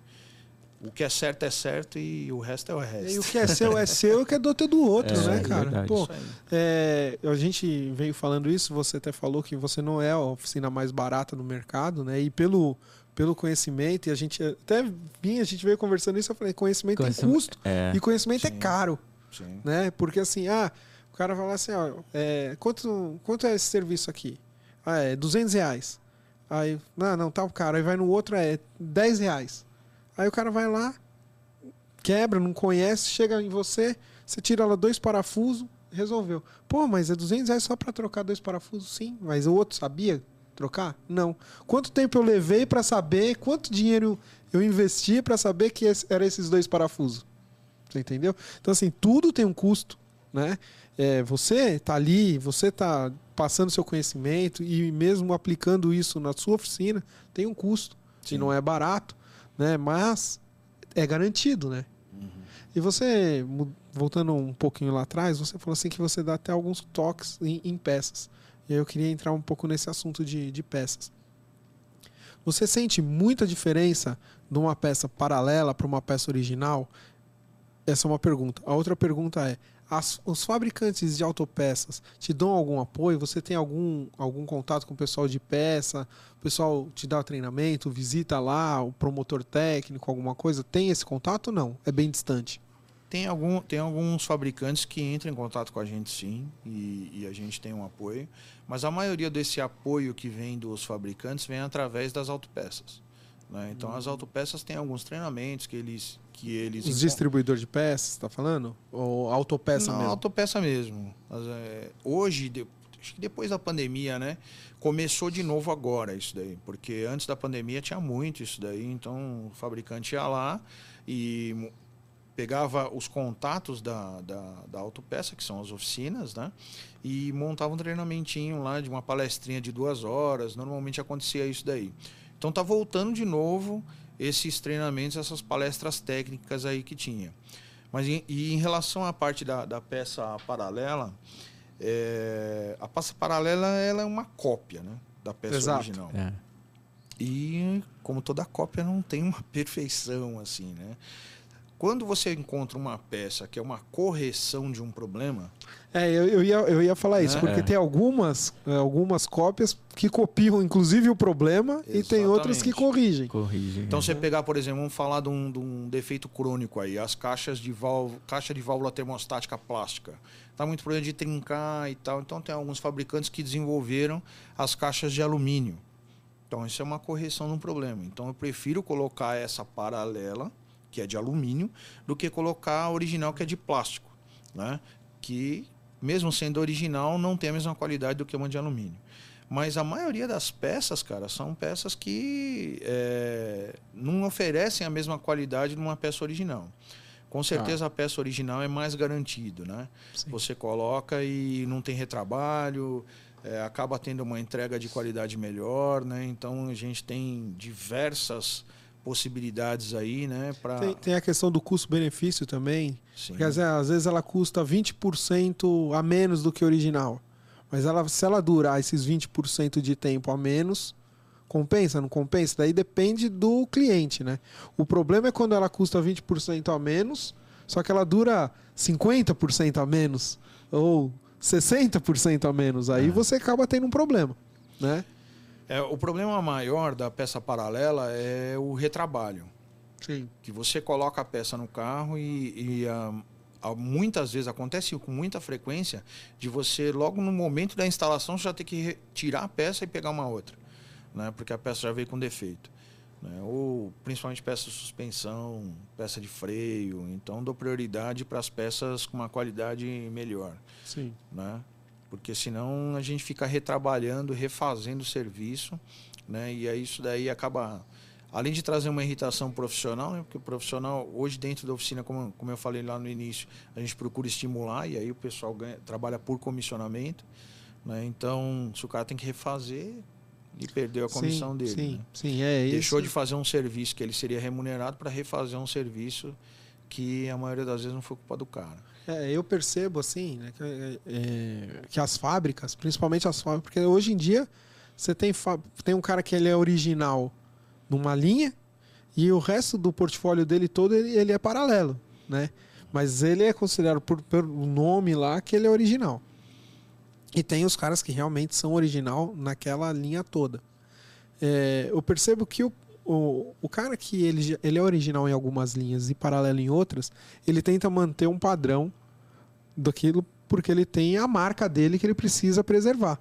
Speaker 3: O que é certo é certo e o resto é o resto.
Speaker 2: E o que é seu é seu e o que é do outro é do outro,
Speaker 1: É,
Speaker 2: né,
Speaker 1: é
Speaker 2: cara?
Speaker 1: verdade.
Speaker 2: Pô, é, a gente veio falando isso, você até falou que você não é a oficina mais barata no mercado, né? E pelo, pelo conhecimento, e a gente até vinha, a gente veio conversando isso, eu falei, conhecimento tem
Speaker 1: Conhecimento-
Speaker 2: custo
Speaker 1: É.
Speaker 2: e conhecimento é
Speaker 3: Sim.
Speaker 2: caro.
Speaker 3: Sim.
Speaker 2: né? Porque assim, ah, o cara fala assim, ó, é, quanto, quanto é esse serviço aqui? Ah, é 200 reais. Aí, não, não, tá caro. Aí vai no outro, é 10 reais. Aí o cara vai lá, quebra, não conhece, chega em você, você tira lá dois parafusos, resolveu. Pô, mas é 200 reais só pra trocar dois parafusos? Sim, mas o outro sabia trocar? Não. Quanto tempo eu levei pra saber, quanto dinheiro eu investi pra saber que era esses dois parafusos? Você entendeu? Então, assim, tudo tem um custo, né? É, você tá ali, você tá passando seu conhecimento e mesmo aplicando isso na sua oficina, tem um custo.
Speaker 3: Sim.
Speaker 2: E não é barato, né? Mas é garantido, né? E você, voltando um pouquinho lá atrás, você falou assim que você dá até alguns toques em, em peças. E aí eu queria entrar um pouco nesse assunto de, de peças. Você sente muita diferença de uma peça paralela para uma peça original? Essa é uma pergunta. A outra pergunta é: as- os fabricantes de autopeças te dão algum apoio? Você tem algum, algum contato com o pessoal de peça? O pessoal te dá treinamento, visita lá, o promotor técnico, alguma coisa? Tem esse contato ou não? É bem distante.
Speaker 3: Tem, algum, tem alguns fabricantes que entram em contato com a gente, sim, e, e a gente tem um apoio. Mas a maioria desse apoio que vem dos fabricantes vem através das autopeças. Né? Então, as autopeças têm alguns treinamentos que eles. Que eles
Speaker 2: Os distribuidores de peças, tá falando? Ou autopeça
Speaker 3: Não,
Speaker 2: mesmo?
Speaker 3: autopeça mesmo. Mas, é, hoje, de- acho que depois da pandemia, né? Começou de novo agora isso daí. Porque antes da pandemia tinha muito isso daí. Então o fabricante ia lá e pegava os contatos da, da, da autopeça, que são as oficinas, né? E montava um treinamentinho lá de uma palestrinha de duas horas. Normalmente acontecia isso daí. Então tá voltando de novo esses treinamentos, essas palestras técnicas aí que tinha. Mas em, e em relação à parte da, da peça paralela, é, a peça paralela ela é uma cópia né, da peça
Speaker 2: Exato.
Speaker 3: original.
Speaker 1: É.
Speaker 3: E como toda cópia não tem uma perfeição assim, né? Quando você encontra uma peça que é uma correção de um problema,
Speaker 2: É, eu, eu ia, eu ia falar isso,
Speaker 3: Né?
Speaker 2: porque
Speaker 1: É.
Speaker 2: tem algumas, é, algumas cópias que copiam, inclusive, o problema e tem outras que
Speaker 3: Exatamente.
Speaker 2: corrigem.
Speaker 1: Corrige.
Speaker 3: Então
Speaker 1: é.
Speaker 3: você pegar, por exemplo, vamos falar de um, de um defeito crônico aí, as caixas de válvula, caixa de válvula termostática plástica. Tá muito problema de trincar e tal. Então tem alguns fabricantes que desenvolveram as caixas de alumínio. Então isso é uma correção de um problema. Então eu prefiro colocar essa paralela, que é de alumínio, do que colocar a original, que é de plástico. Né? Que, mesmo sendo original, não tem a mesma qualidade do que uma de alumínio. Mas a maioria das peças, cara, são peças que é, não oferecem a mesma qualidade de uma peça original. Com certeza ah. a peça original é mais garantido, né? Sim. Você coloca e não tem retrabalho, é, acaba tendo uma entrega de qualidade melhor, né? Então a gente tem diversas possibilidades aí, né?
Speaker 2: Pra... Tem, tem a questão do custo-benefício também. Sim. Porque às vezes ela custa 20% a menos do que original. Mas ela, se ela durar esses 20% de tempo a menos, compensa, não compensa? Daí depende do cliente, né? O problema é quando ela custa 20% a menos, só que ela dura 50% a menos ou 60% a menos. Aí é. você acaba tendo um problema, né?
Speaker 3: É, o problema maior da peça paralela é o retrabalho.
Speaker 2: Sim.
Speaker 3: Que você coloca a peça no carro e, e a, muitas vezes acontece com muita frequência de você logo no momento da instalação já ter que tirar a peça e pegar uma outra, né? Porque a peça já veio com defeito, né? Ou principalmente peça de suspensão, peça de freio, então dou prioridade para as peças com uma qualidade melhor,
Speaker 2: sim,
Speaker 3: né? Porque senão a gente fica retrabalhando, refazendo o serviço, né? E aí isso daí acaba além de trazer uma irritação profissional, né? porque o profissional, hoje dentro da oficina, como, como eu falei lá no início, a gente procura estimular e aí o pessoal ganha, trabalha por comissionamento. Né? Então, se o cara tem que refazer, e perdeu a comissão
Speaker 2: sim,
Speaker 3: dele.
Speaker 2: Sim,
Speaker 3: né?
Speaker 2: sim, é
Speaker 3: Deixou isso. de fazer um serviço que ele seria remunerado para refazer um serviço que a maioria das vezes não foi culpa do cara.
Speaker 2: É, eu percebo assim né, que, é, é que as fábricas, principalmente as fábricas, porque hoje em dia você tem, tem um cara que ele é original numa linha e o resto do portfólio dele todo ele, ele é paralelo, né? Mas ele é considerado por, pelo nome lá que ele é original. E tem os caras que realmente são original naquela linha toda. É, eu percebo que o, o, o cara que ele, ele é original em algumas linhas e paralelo em outras, ele tenta manter um padrão daquilo porque ele tem a marca dele que ele precisa preservar,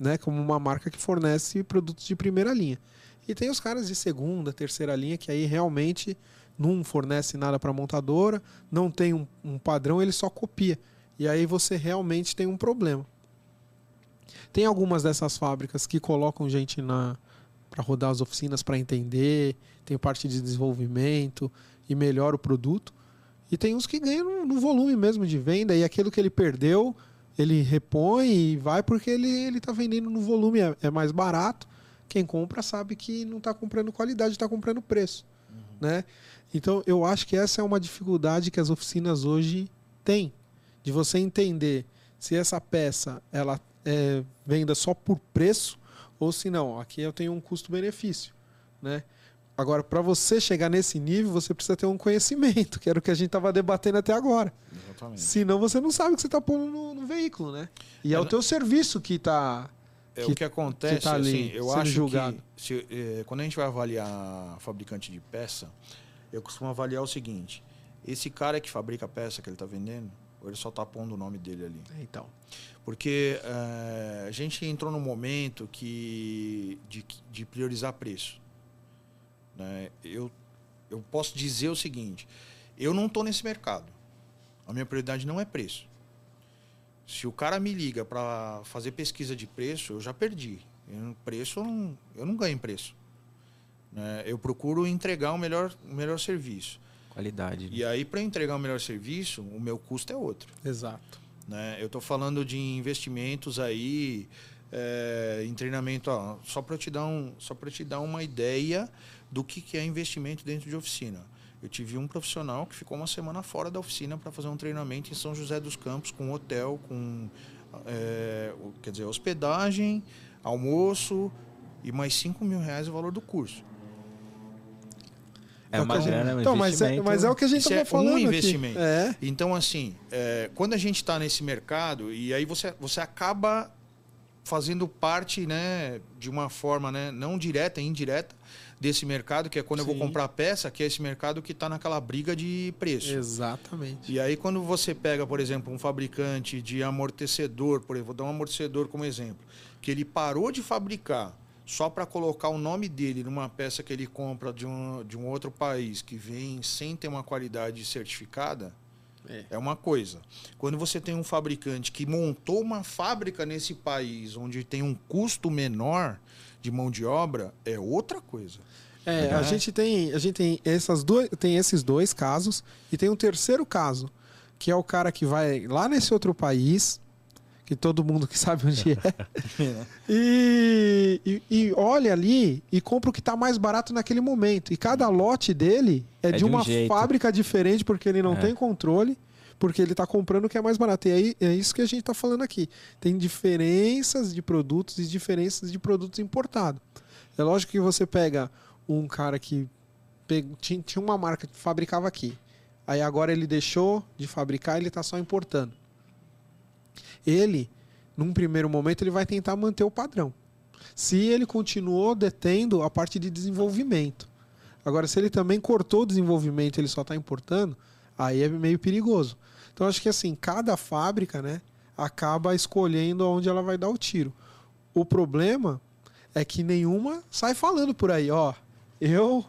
Speaker 2: né? Como uma marca que fornece produtos de primeira linha. E tem os caras de segunda, terceira linha que aí realmente não fornece nada para a montadora, não tem um, um, padrão, ele só copia. E aí você realmente tem um problema. Tem algumas dessas fábricas que colocam gente na para rodar as oficinas para entender, tem parte de desenvolvimento e melhora o produto. E tem uns que ganham no, volume mesmo de venda e aquilo que ele perdeu, ele repõe e vai porque ele está vendendo no volume, é, é mais barato quem compra sabe que não está comprando qualidade, está comprando preço. Uhum. Né? Então, eu acho que essa é uma dificuldade que as oficinas hoje têm, de você entender se essa peça ela é venda só por preço ou se não, aqui eu tenho um custo-benefício. Né? Agora, para você chegar nesse nível, você precisa ter um conhecimento, que era o que a gente estava debatendo até agora. Exatamente. Senão você não sabe o que você está pondo no, no, veículo, né? E é, é o teu serviço que está
Speaker 3: é, que, o que acontece, que tá ali, assim, eu acho julgado. que se, é, quando a gente vai avaliar fabricante de peça, eu costumo avaliar o seguinte: esse cara que fabrica a peça que ele está vendendo, ou ele só está pondo o nome dele ali?
Speaker 2: Então.
Speaker 3: Porque é, a gente entrou num momento que de, de priorizar preço. Né? Eu, eu posso dizer o seguinte: eu não estou nesse mercado. A minha prioridade não é preço. Se o cara me liga para fazer pesquisa de preço, eu já perdi. Eu, preço, eu não, eu não ganho preço. Né? Eu procuro entregar o melhor, o melhor serviço.
Speaker 1: Qualidade. Né?
Speaker 3: E aí, para entregar o melhor serviço, o meu custo é outro.
Speaker 2: Exato.
Speaker 3: Né? Eu estou falando de investimentos aí é, em treinamento. Ó, só para te, dar um, te dar uma ideia do que, que é investimento dentro de oficina. Eu tive um profissional que ficou uma semana fora da oficina para fazer um treinamento em São José dos Campos, com hotel, com é, quer dizer, hospedagem, almoço e mais 5 mil reais o valor do curso.
Speaker 1: É, é uma grana,
Speaker 2: então, mas é, mas é o que a gente estava é falando. Um
Speaker 3: investimento.
Speaker 2: É.
Speaker 3: Então, assim, é, quando a gente está nesse mercado, e aí você, você acaba fazendo parte né, de uma forma né, não direta, indireta, desse mercado, que é quando Sim. eu vou comprar peça, que é esse mercado que está naquela briga de preço.
Speaker 2: Exatamente.
Speaker 3: E aí, quando você pega, por exemplo, um fabricante de amortecedor, por exemplo, vou dar um amortecedor como exemplo, que ele parou de fabricar só para colocar o nome dele numa peça que ele compra de um, de um outro país que vem sem ter uma qualidade certificada, é. é uma coisa. Quando você tem um fabricante que montou uma fábrica nesse país onde tem um custo menor de mão de obra, é outra coisa.
Speaker 2: É, a gente tem, a gente tem essas duas, tem esses dois casos e tem um terceiro caso, que é o cara que vai lá nesse outro país, que todo mundo que sabe onde é, é. e, e, e, olha ali e compra o que está mais barato naquele momento. E cada lote dele é, é de, de, uma um fábrica diferente, porque ele não é. tem controle, porque ele está comprando o que é mais barato. E aí é isso que a gente está falando aqui. Tem diferenças de produtos e diferenças de produtos importados. É lógico que você pega um cara que pegou, tinha, tinha uma marca que fabricava aqui. Aí agora ele deixou de fabricar, ele está só importando. Ele, num primeiro momento, ele vai tentar manter o padrão. Se ele continuou detendo a parte de desenvolvimento. Agora, se ele também cortou o desenvolvimento, ele só está importando, aí é meio perigoso. Então, acho que assim, cada fábrica, né, acaba escolhendo onde ela vai dar o tiro. O problema é que nenhuma sai falando por aí, ó, eu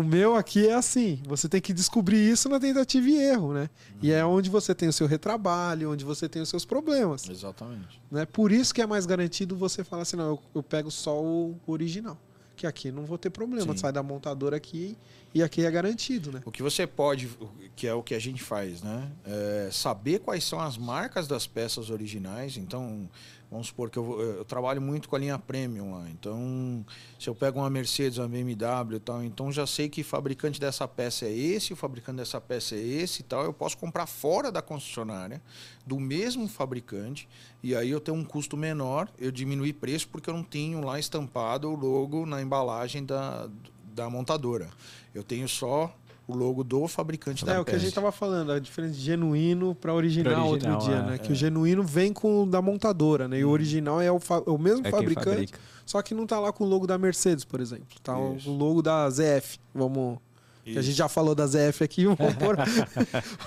Speaker 2: o meu aqui é assim, você tem que descobrir isso na tentativa e erro, né? Uhum. E é onde você tem o seu retrabalho, onde você tem os seus problemas.
Speaker 3: Exatamente.
Speaker 2: Né? Por isso que é mais garantido você falar assim, não, eu, eu pego só o original. Que aqui não vou ter problema, Sim. sai da montadora aqui e aqui é garantido, né?
Speaker 3: O que você pode, que é o que a gente faz, né? É saber quais são as marcas das peças originais. Então, Vamos supor que eu, eu, trabalho muito com a linha premium lá. Então, se eu pego uma Mercedes, uma BMW e tal, então já sei que fabricante dessa peça é esse, o fabricante dessa peça é esse e tal. Eu posso comprar fora da concessionária, do mesmo fabricante, e aí eu tenho um custo menor, eu diminuo preço porque eu não tenho lá estampado o logo na embalagem da, da montadora. Eu tenho só o logo do fabricante é, da
Speaker 2: É, o que a gente estava falando, a diferença de genuíno para original, original, outro dia, é, né? É. Que o genuíno vem com o da montadora, né? E o hum. original é o, o mesmo é fabricante, só que não tá lá com o logo da Mercedes, por exemplo. Tá Isso. o logo da ZF. Vamos que a gente já falou da ZF aqui, vamos, pôr,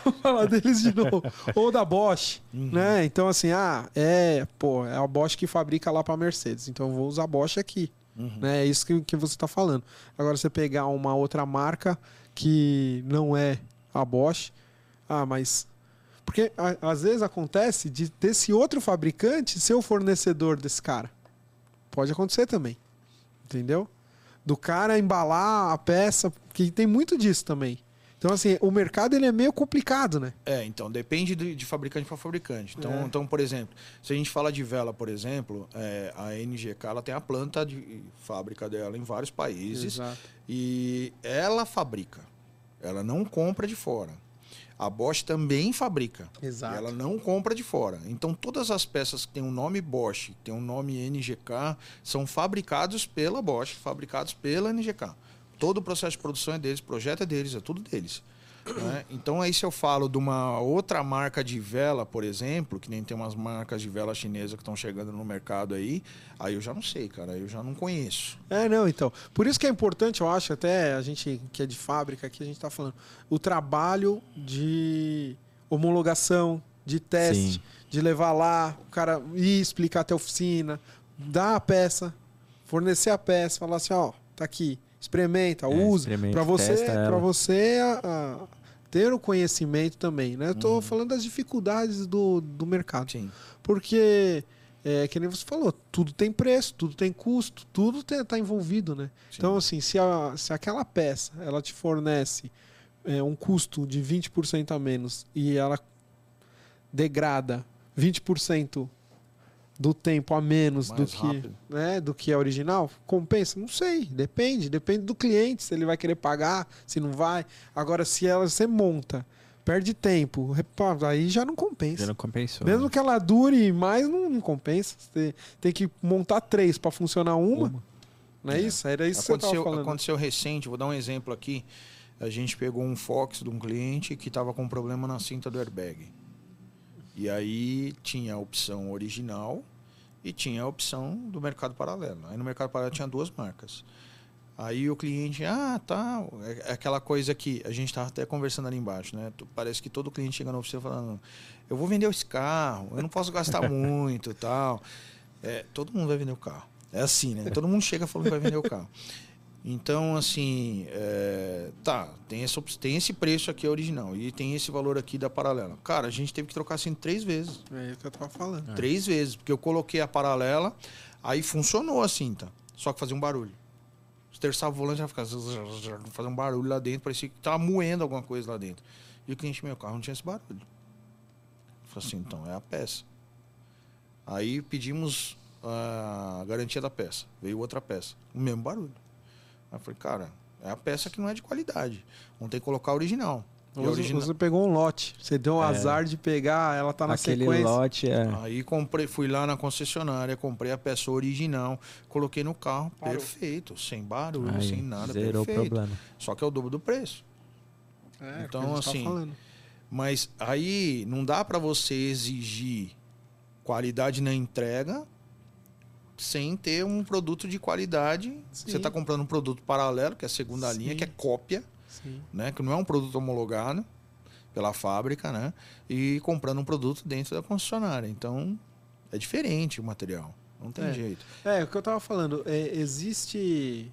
Speaker 2: vamos falar deles de novo. Ou da Bosch, uhum. né? Então, assim, ah, é, pô, é a Bosch que fabrica lá para Mercedes, então eu vou usar a Bosch aqui. Uhum. Né? É isso que, que você está falando. Agora, você pegar uma outra marca que não é a Bosch. Ah, mas. Porque a, às vezes acontece de desse outro fabricante ser o fornecedor desse cara. Pode acontecer também. Entendeu? Do cara embalar a peça, que tem muito disso também. Então, assim, o mercado ele é meio complicado, né?
Speaker 3: É, então, depende de, de fabricante para fabricante. Então, é. então, por exemplo, se a gente fala de vela, por exemplo, é, a NGK ela tem a planta de fábrica dela em vários países. Exato. E ela fabrica. Ela não compra de fora. A Bosch também fabrica.
Speaker 2: Exato.
Speaker 3: ela não compra de fora. Então, todas as peças que têm o um nome Bosch, tem o um nome NGK, são fabricados pela Bosch, fabricados pela NGK. Todo o processo de produção é deles, projeto é deles, é tudo deles. Né? Então aí se eu falo de uma outra marca de vela, por exemplo, que nem tem umas marcas de vela chinesa que estão chegando no mercado aí, aí eu já não sei, cara, eu já não conheço.
Speaker 2: É, não, então. Por isso que é importante, eu acho, até a gente que é de fábrica aqui, a gente está falando, o trabalho de homologação, de teste, Sim. de levar lá, o cara ir explicar até a oficina, dar a peça, fornecer a peça, falar assim, ó, tá aqui experimenta, é, use, para você, para você a, a, ter o conhecimento também, né? Eu tô uhum. falando das dificuldades do, do mercado.
Speaker 3: Sim.
Speaker 2: Porque é, que nem você falou, tudo tem preço, tudo tem custo, tudo está envolvido, né? Sim. Então, assim, se, a, se aquela peça ela te fornece é, um custo de 20% a menos e ela degrada 20% do tempo a menos Mais do que, né, do que é original, compensa? Não sei, depende, depende do cliente, se ele vai querer pagar, se não vai. Agora, se ela você monta, perde tempo, aí já não compensa.
Speaker 1: Já não compensou.
Speaker 2: Mesmo né? que ela dure mais, não, não compensa. Você tem que montar três para funcionar uma. uma. Não é, é, isso? Era isso
Speaker 3: aconteceu,
Speaker 2: que você falando.
Speaker 3: Aconteceu recente, vou dar um exemplo aqui. A gente pegou um Fox de um cliente que estava com problema na cinta do airbag. E aí tinha a opção original e tinha a opção do mercado paralelo. Aí no mercado paralelo tinha duas marcas. Aí o cliente, ah, tá. É, é aquela coisa que a gente estava até conversando ali embaixo, né? Parece que todo cliente chega na oficina falando: eu vou vender esse carro, eu não posso gastar muito tal. É, todo mundo vai vender o carro. É assim, né? Todo mundo chega falando que vai vender o carro. Então, assim, é, tá, tem, essa, tem esse preço aqui original e tem esse valor aqui da paralela. Cara, a gente teve que trocar assim três vezes.
Speaker 2: É isso que eu tava falando.
Speaker 3: É. Três vezes, porque eu coloquei a paralela, aí funcionou a cinta, só que fazia um barulho. Os terçava o volante já ficava fazer um barulho lá dentro, parecia que tava moendo alguma coisa lá dentro. E o cliente, meu carro não tinha esse barulho. Eu falei assim, então é a peça. Aí pedimos a garantia da peça. Veio outra peça, o mesmo barulho. Aí eu falei, cara, é a peça que não é de qualidade. Vamos ter que colocar a original.
Speaker 2: Você, original... você pegou um lote. Você deu um é. azar de pegar, ela tá na
Speaker 1: Aquele
Speaker 2: sequência.
Speaker 1: lote é.
Speaker 3: Aí comprei, fui lá na concessionária, comprei a peça original, coloquei no carro, Parou. perfeito, sem barulho, Aí, sem nada, zerou perfeito. problema. Só que é o dobro do preço. É, então tá assim, tá mas aí não dá para você exigir qualidade na entrega sem ter um produto de qualidade. Sim. Você está comprando um produto paralelo, que é a segunda Sim. linha, que é cópia, Sim. né? que não é um produto homologado pela fábrica, né? e comprando um produto dentro da concessionária. Então, é diferente o material. Não tem
Speaker 2: é.
Speaker 3: jeito.
Speaker 2: É, o que eu estava falando, é, existe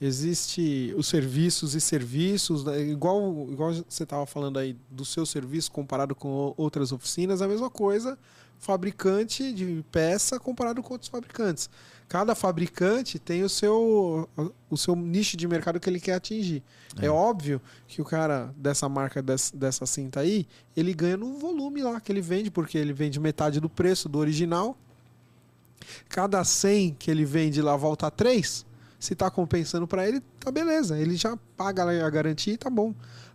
Speaker 2: existe os serviços e serviços, né? igual, igual você estava falando aí do seu serviço comparado com outras oficinas, a mesma coisa fabricante de peça comparado com outros fabricantes. Cada fabricante tem o seu, o seu nicho de mercado que ele quer atingir. É, é óbvio que o cara dessa marca, dessa, dessa cinta aí, ele ganha no volume lá que ele vende, porque ele vende metade do preço do original. Cada 100 que ele vende lá volta a 3. Se está compensando para ele, tá beleza. Ele já paga a garantia e tá bom.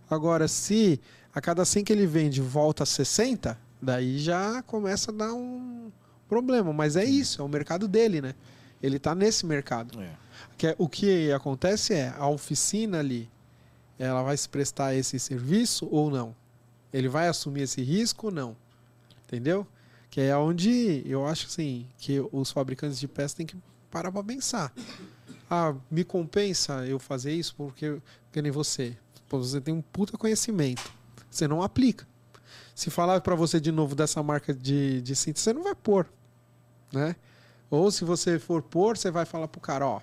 Speaker 2: Agora, se a cada 100 que ele vende volta a 60, Daí já começa a dar um problema. Mas é isso, é o mercado dele, né? Ele está nesse mercado. É. Que é, o que acontece é, a oficina ali, ela vai se prestar esse serviço ou não? Ele vai assumir esse risco ou não? Entendeu? Que é onde eu acho assim, que os fabricantes de peças têm que parar para pensar. Ah, me compensa eu fazer isso porque, porque nem você. Pô, você tem um puta conhecimento. Você não aplica. Se falar para você de novo dessa marca de, de cinta, você não vai pôr, né? Ou se você for pôr, você vai falar pro cara, ó,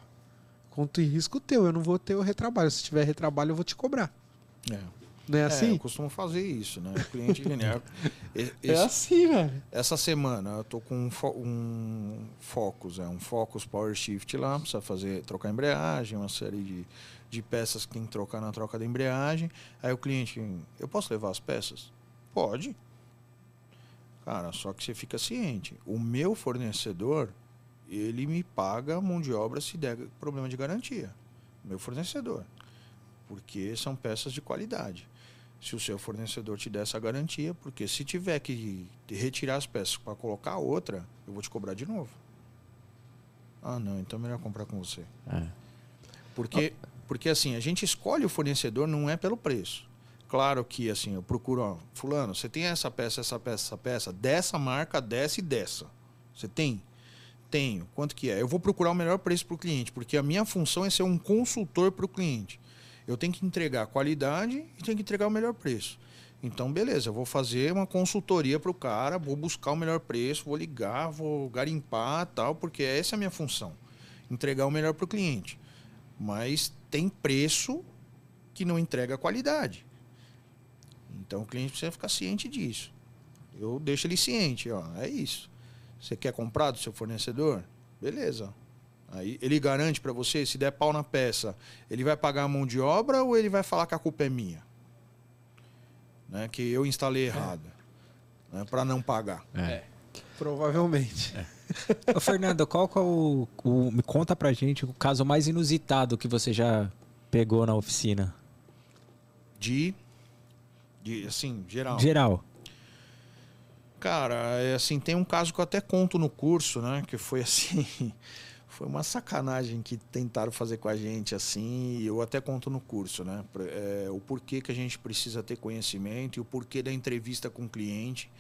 Speaker 2: conto em risco teu, eu não vou ter o retrabalho. Se tiver retrabalho, eu vou te cobrar.
Speaker 3: É.
Speaker 2: Não é assim? É,
Speaker 3: eu costumo fazer isso, né? O cliente
Speaker 2: esse, É assim, velho.
Speaker 3: Essa semana eu tô com um, fo um Focus, é um Focus Power Shift lá, precisa fazer, trocar embreagem, uma série de, de peças que tem que trocar na troca da embreagem. Aí o cliente, eu posso levar as peças? Pode. Cara, só que você fica ciente. O meu fornecedor, ele me paga mão de obra se der problema de garantia. Meu fornecedor. Porque são peças de qualidade. Se o seu fornecedor te der essa garantia, porque se tiver que retirar as peças para colocar outra, eu vou te cobrar de novo. Ah, não, então é melhor comprar com você. É. Porque, porque assim, a gente escolhe o fornecedor não é pelo preço claro que assim, eu procuro, ó, fulano, você tem essa peça, essa peça, essa peça, dessa marca, dessa e dessa. Você tem? Tenho. Quanto que é? Eu vou procurar o melhor preço para o cliente, porque a minha função é ser um consultor para o cliente. Eu tenho que entregar qualidade e tenho que entregar o melhor preço. Então, beleza, eu vou fazer uma consultoria para o cara, vou buscar o melhor preço, vou ligar, vou garimpar tal, porque essa é a minha função. Entregar o melhor para o cliente. Mas tem preço que não entrega qualidade. Então o cliente precisa ficar ciente disso. Eu deixo ele ciente, ó, é isso. Você quer comprar do seu fornecedor? Beleza. Aí ele garante para você, se der pau na peça, ele vai pagar a mão de obra ou ele vai falar que a culpa é minha? Né? Que eu instalei errado. É. Né? Para não pagar.
Speaker 2: É. é. Provavelmente.
Speaker 1: É. Ô, Fernando, qual que é o, o. Me conta pra gente o caso mais inusitado que você já pegou na oficina.
Speaker 3: De de, assim, geral.
Speaker 1: Geral.
Speaker 3: Cara, é assim, tem um caso que eu até conto no curso, né? Que foi assim. foi uma sacanagem que tentaram fazer com a gente, assim, e eu até conto no curso, né? É, o porquê que a gente precisa ter conhecimento e o porquê da entrevista com o cliente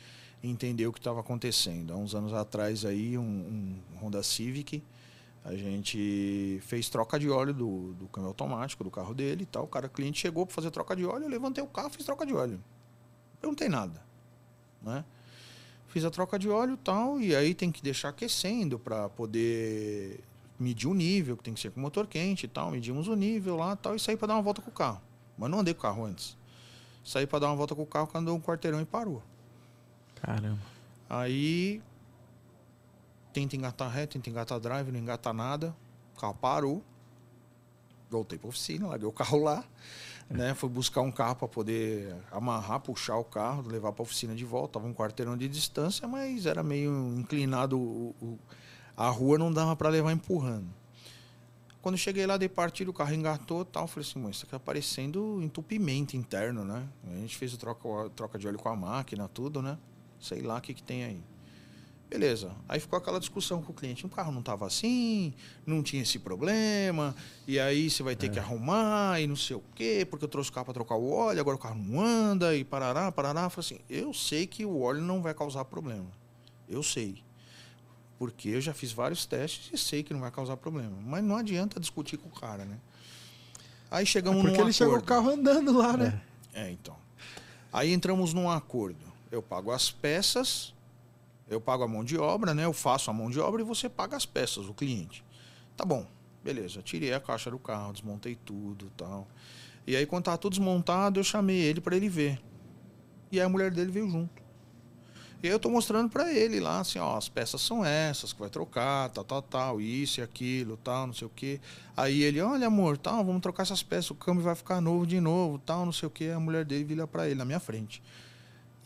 Speaker 3: entender o que estava acontecendo. Há uns anos atrás aí, um, um Honda Civic a gente fez troca de óleo do, do câmbio automático do carro dele e tal. O cara, o cliente chegou para fazer troca de óleo, eu levantei o carro, fiz troca de óleo. Perguntei nada, né? Fiz a troca de óleo e tal, e aí tem que deixar aquecendo para poder medir o nível, que tem que ser com motor quente e tal. Medimos o nível lá tal, e saí para dar uma volta com o carro. Mas não andei com o carro antes. Saí para dar uma volta com o carro, quando andou um quarteirão e parou.
Speaker 1: Caramba.
Speaker 3: Aí tenta engatar ré, tenta engatar drive, não engata nada. O carro parou. Voltei para oficina, larguei o carro lá. Né? Fui buscar um carro para poder amarrar, puxar o carro, levar para oficina de volta. Tava um quarteirão de distância, mas era meio inclinado. O, o, a rua não dava para levar empurrando. Quando cheguei lá, dei partida, o carro engatou tal. Falei assim, isso aqui tá parecendo entupimento interno, né? A gente fez o troca, troca de óleo com a máquina, tudo, né? Sei lá o que, que tem aí. Beleza. Aí ficou aquela discussão com o cliente. O carro não estava assim, não tinha esse problema, e aí você vai ter é. que arrumar e não sei o quê, porque eu trouxe o carro para trocar o óleo, agora o carro não anda, e parará, parará. Eu falei assim, eu sei que o óleo não vai causar problema. Eu sei. Porque eu já fiz vários testes e sei que não vai causar problema. Mas não adianta discutir com o cara, né? Aí chegamos é
Speaker 2: porque
Speaker 3: num
Speaker 2: ele chegou o carro andando lá, né?
Speaker 3: É, então. Aí entramos num acordo. Eu pago as peças eu pago a mão de obra, né? Eu faço a mão de obra e você paga as peças, o cliente. Tá bom, beleza. Tirei a caixa do carro, desmontei tudo tal. E aí, quando tava tudo desmontado, eu chamei ele para ele ver. E aí a mulher dele veio junto. E aí eu tô mostrando para ele lá, assim, ó, as peças são essas que vai trocar, tal, tal, tal, isso e aquilo, tal, não sei o quê. Aí ele, olha, amor, tal, vamos trocar essas peças, o câmbio vai ficar novo de novo, tal, não sei o quê. A mulher dele vira para ele na minha frente.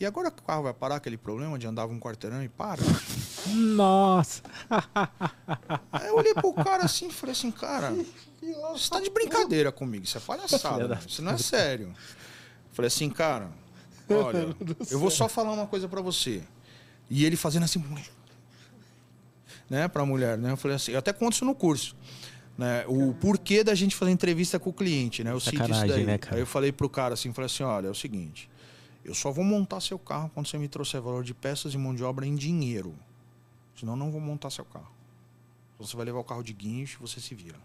Speaker 3: E agora que o carro vai parar aquele problema de andava um quarteirão e para?
Speaker 1: Nossa!
Speaker 3: Aí eu olhei pro cara assim e falei assim, cara, você tá de brincadeira comigo, isso é palhaçada, isso não é sério. Falei assim, cara, olha, eu vou só falar uma coisa para você. E ele fazendo assim, né, pra mulher, né? Eu falei assim, eu até conto isso no curso. Né, o porquê da gente fazer entrevista com o cliente, né? Eu cito isso daí. Né, Aí eu falei pro cara assim, falei assim, olha, é o seguinte, eu só vou montar seu carro quando você me trouxer valor de peças e mão de obra em dinheiro. Senão não vou montar seu carro. Você vai levar o carro de guincho, você se vira.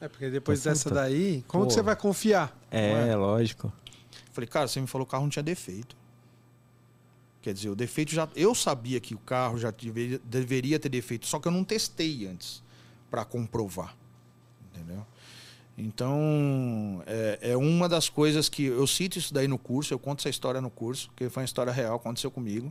Speaker 2: É, porque depois dessa daí, como que você vai confiar?
Speaker 1: É, é, lógico.
Speaker 3: Falei, cara, você me falou que o carro não tinha defeito. Quer dizer, o defeito já. Eu sabia que o carro já deveria, deveria ter defeito, só que eu não testei antes para comprovar. Entendeu? Então, é, é, uma das coisas que eu cito isso daí no curso, eu conto essa história no curso, que foi uma história real, aconteceu comigo.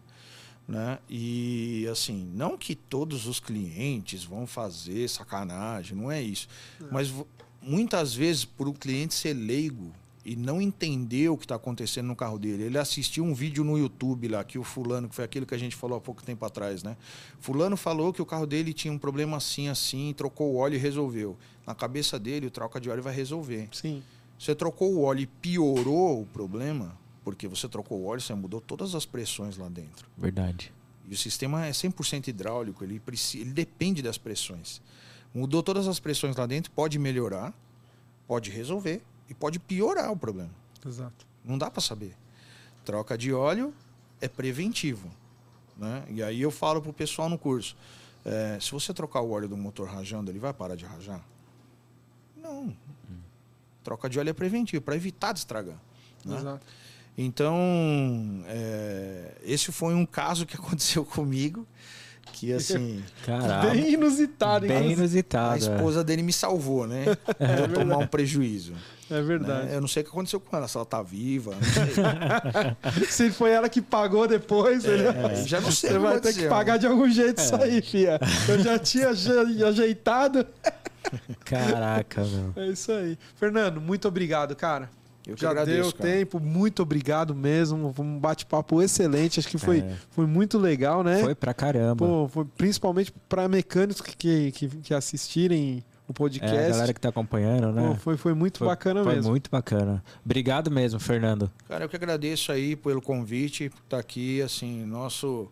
Speaker 3: Né? E assim, não que todos os clientes vão fazer sacanagem, não é isso. Não. Mas muitas vezes, por o cliente ser leigo, e não entendeu o que está acontecendo no carro dele. Ele assistiu um vídeo no YouTube lá, que o fulano, que foi aquilo que a gente falou há pouco tempo atrás, né? Fulano falou que o carro dele tinha um problema assim, assim, trocou o óleo e resolveu. Na cabeça dele, o troca de óleo vai resolver.
Speaker 2: Sim.
Speaker 3: Você trocou o óleo e piorou o problema, porque você trocou o óleo, você mudou todas as pressões lá dentro.
Speaker 1: Verdade.
Speaker 3: E o sistema é 100% hidráulico, ele, precisa, ele depende das pressões. Mudou todas as pressões lá dentro, pode melhorar, pode resolver e pode piorar o problema.
Speaker 2: Exato.
Speaker 3: Não dá para saber. Troca de óleo é preventivo. Né? E aí eu falo pro pessoal no curso: é, se você trocar o óleo do motor rajando, ele vai parar de rajar? Não. Hum. Troca de óleo é preventivo, para evitar de estragar. Né? Exato. Então, é, esse foi um caso que aconteceu comigo. Que assim.
Speaker 2: Caramba. Bem inusitado,
Speaker 1: Bem inusitado. A
Speaker 3: é. esposa dele me salvou, né? É, de eu tomar um prejuízo.
Speaker 2: É verdade.
Speaker 3: Né? Eu não sei o que aconteceu com ela, se ela tá viva.
Speaker 2: se foi ela que pagou depois, é,
Speaker 3: é. já não sei.
Speaker 2: Você vai ter que pagar de algum jeito é. isso aí, fia. Eu já tinha ajeitado.
Speaker 1: Caraca, meu.
Speaker 2: É isso aí. Fernando, muito obrigado, cara.
Speaker 3: Eu Já agradeço, deu
Speaker 2: cara. tempo, muito obrigado mesmo. Um bate-papo excelente, acho que foi, é. foi muito legal, né?
Speaker 1: Foi pra caramba.
Speaker 2: Pô, foi principalmente para mecânicos que, que, que assistirem o podcast. É,
Speaker 1: a galera que tá acompanhando, né? Pô,
Speaker 2: foi, foi muito
Speaker 1: foi,
Speaker 2: bacana
Speaker 1: foi
Speaker 2: mesmo.
Speaker 1: Foi muito bacana. Obrigado mesmo, Fernando.
Speaker 3: Cara, eu que agradeço aí pelo convite, por estar aqui, assim, nosso...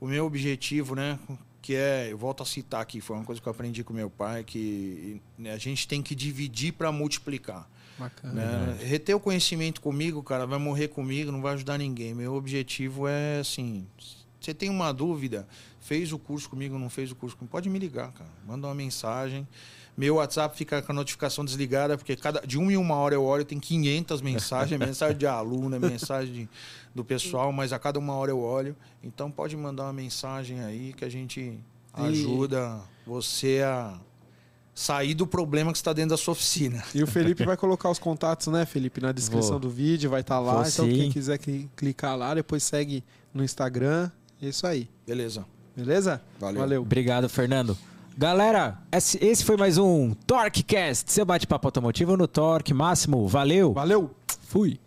Speaker 3: O meu objetivo, né? Que é, eu volto a citar aqui, foi uma coisa que eu aprendi com meu pai, que a gente tem que dividir para multiplicar.
Speaker 2: Bacana.
Speaker 3: Né? Reter o conhecimento comigo, cara, vai morrer comigo, não vai ajudar ninguém. Meu objetivo é assim. Você tem uma dúvida, fez o curso comigo, não fez o curso comigo, pode me ligar, cara. Manda uma mensagem. Meu WhatsApp fica com a notificação desligada, porque cada, de uma em uma hora eu olho, tem 500 mensagens, é mensagem de aluno, é mensagem de, do pessoal, mas a cada uma hora eu olho. Então pode mandar uma mensagem aí que a gente ajuda e... você a sair do problema que está dentro da sua oficina.
Speaker 2: E o Felipe vai colocar os contatos, né, Felipe, na descrição
Speaker 1: Vou.
Speaker 2: do vídeo, vai estar tá lá.
Speaker 1: Vou,
Speaker 2: então
Speaker 1: sim.
Speaker 2: quem quiser clicar lá, depois segue no Instagram. é Isso aí.
Speaker 3: Beleza.
Speaker 2: Beleza?
Speaker 3: Valeu.
Speaker 2: Valeu.
Speaker 1: Obrigado, Fernando. Galera, esse foi mais um TorqueCast, seu bate-papo automotivo no Torque Máximo. Valeu!
Speaker 2: Valeu!
Speaker 1: Fui!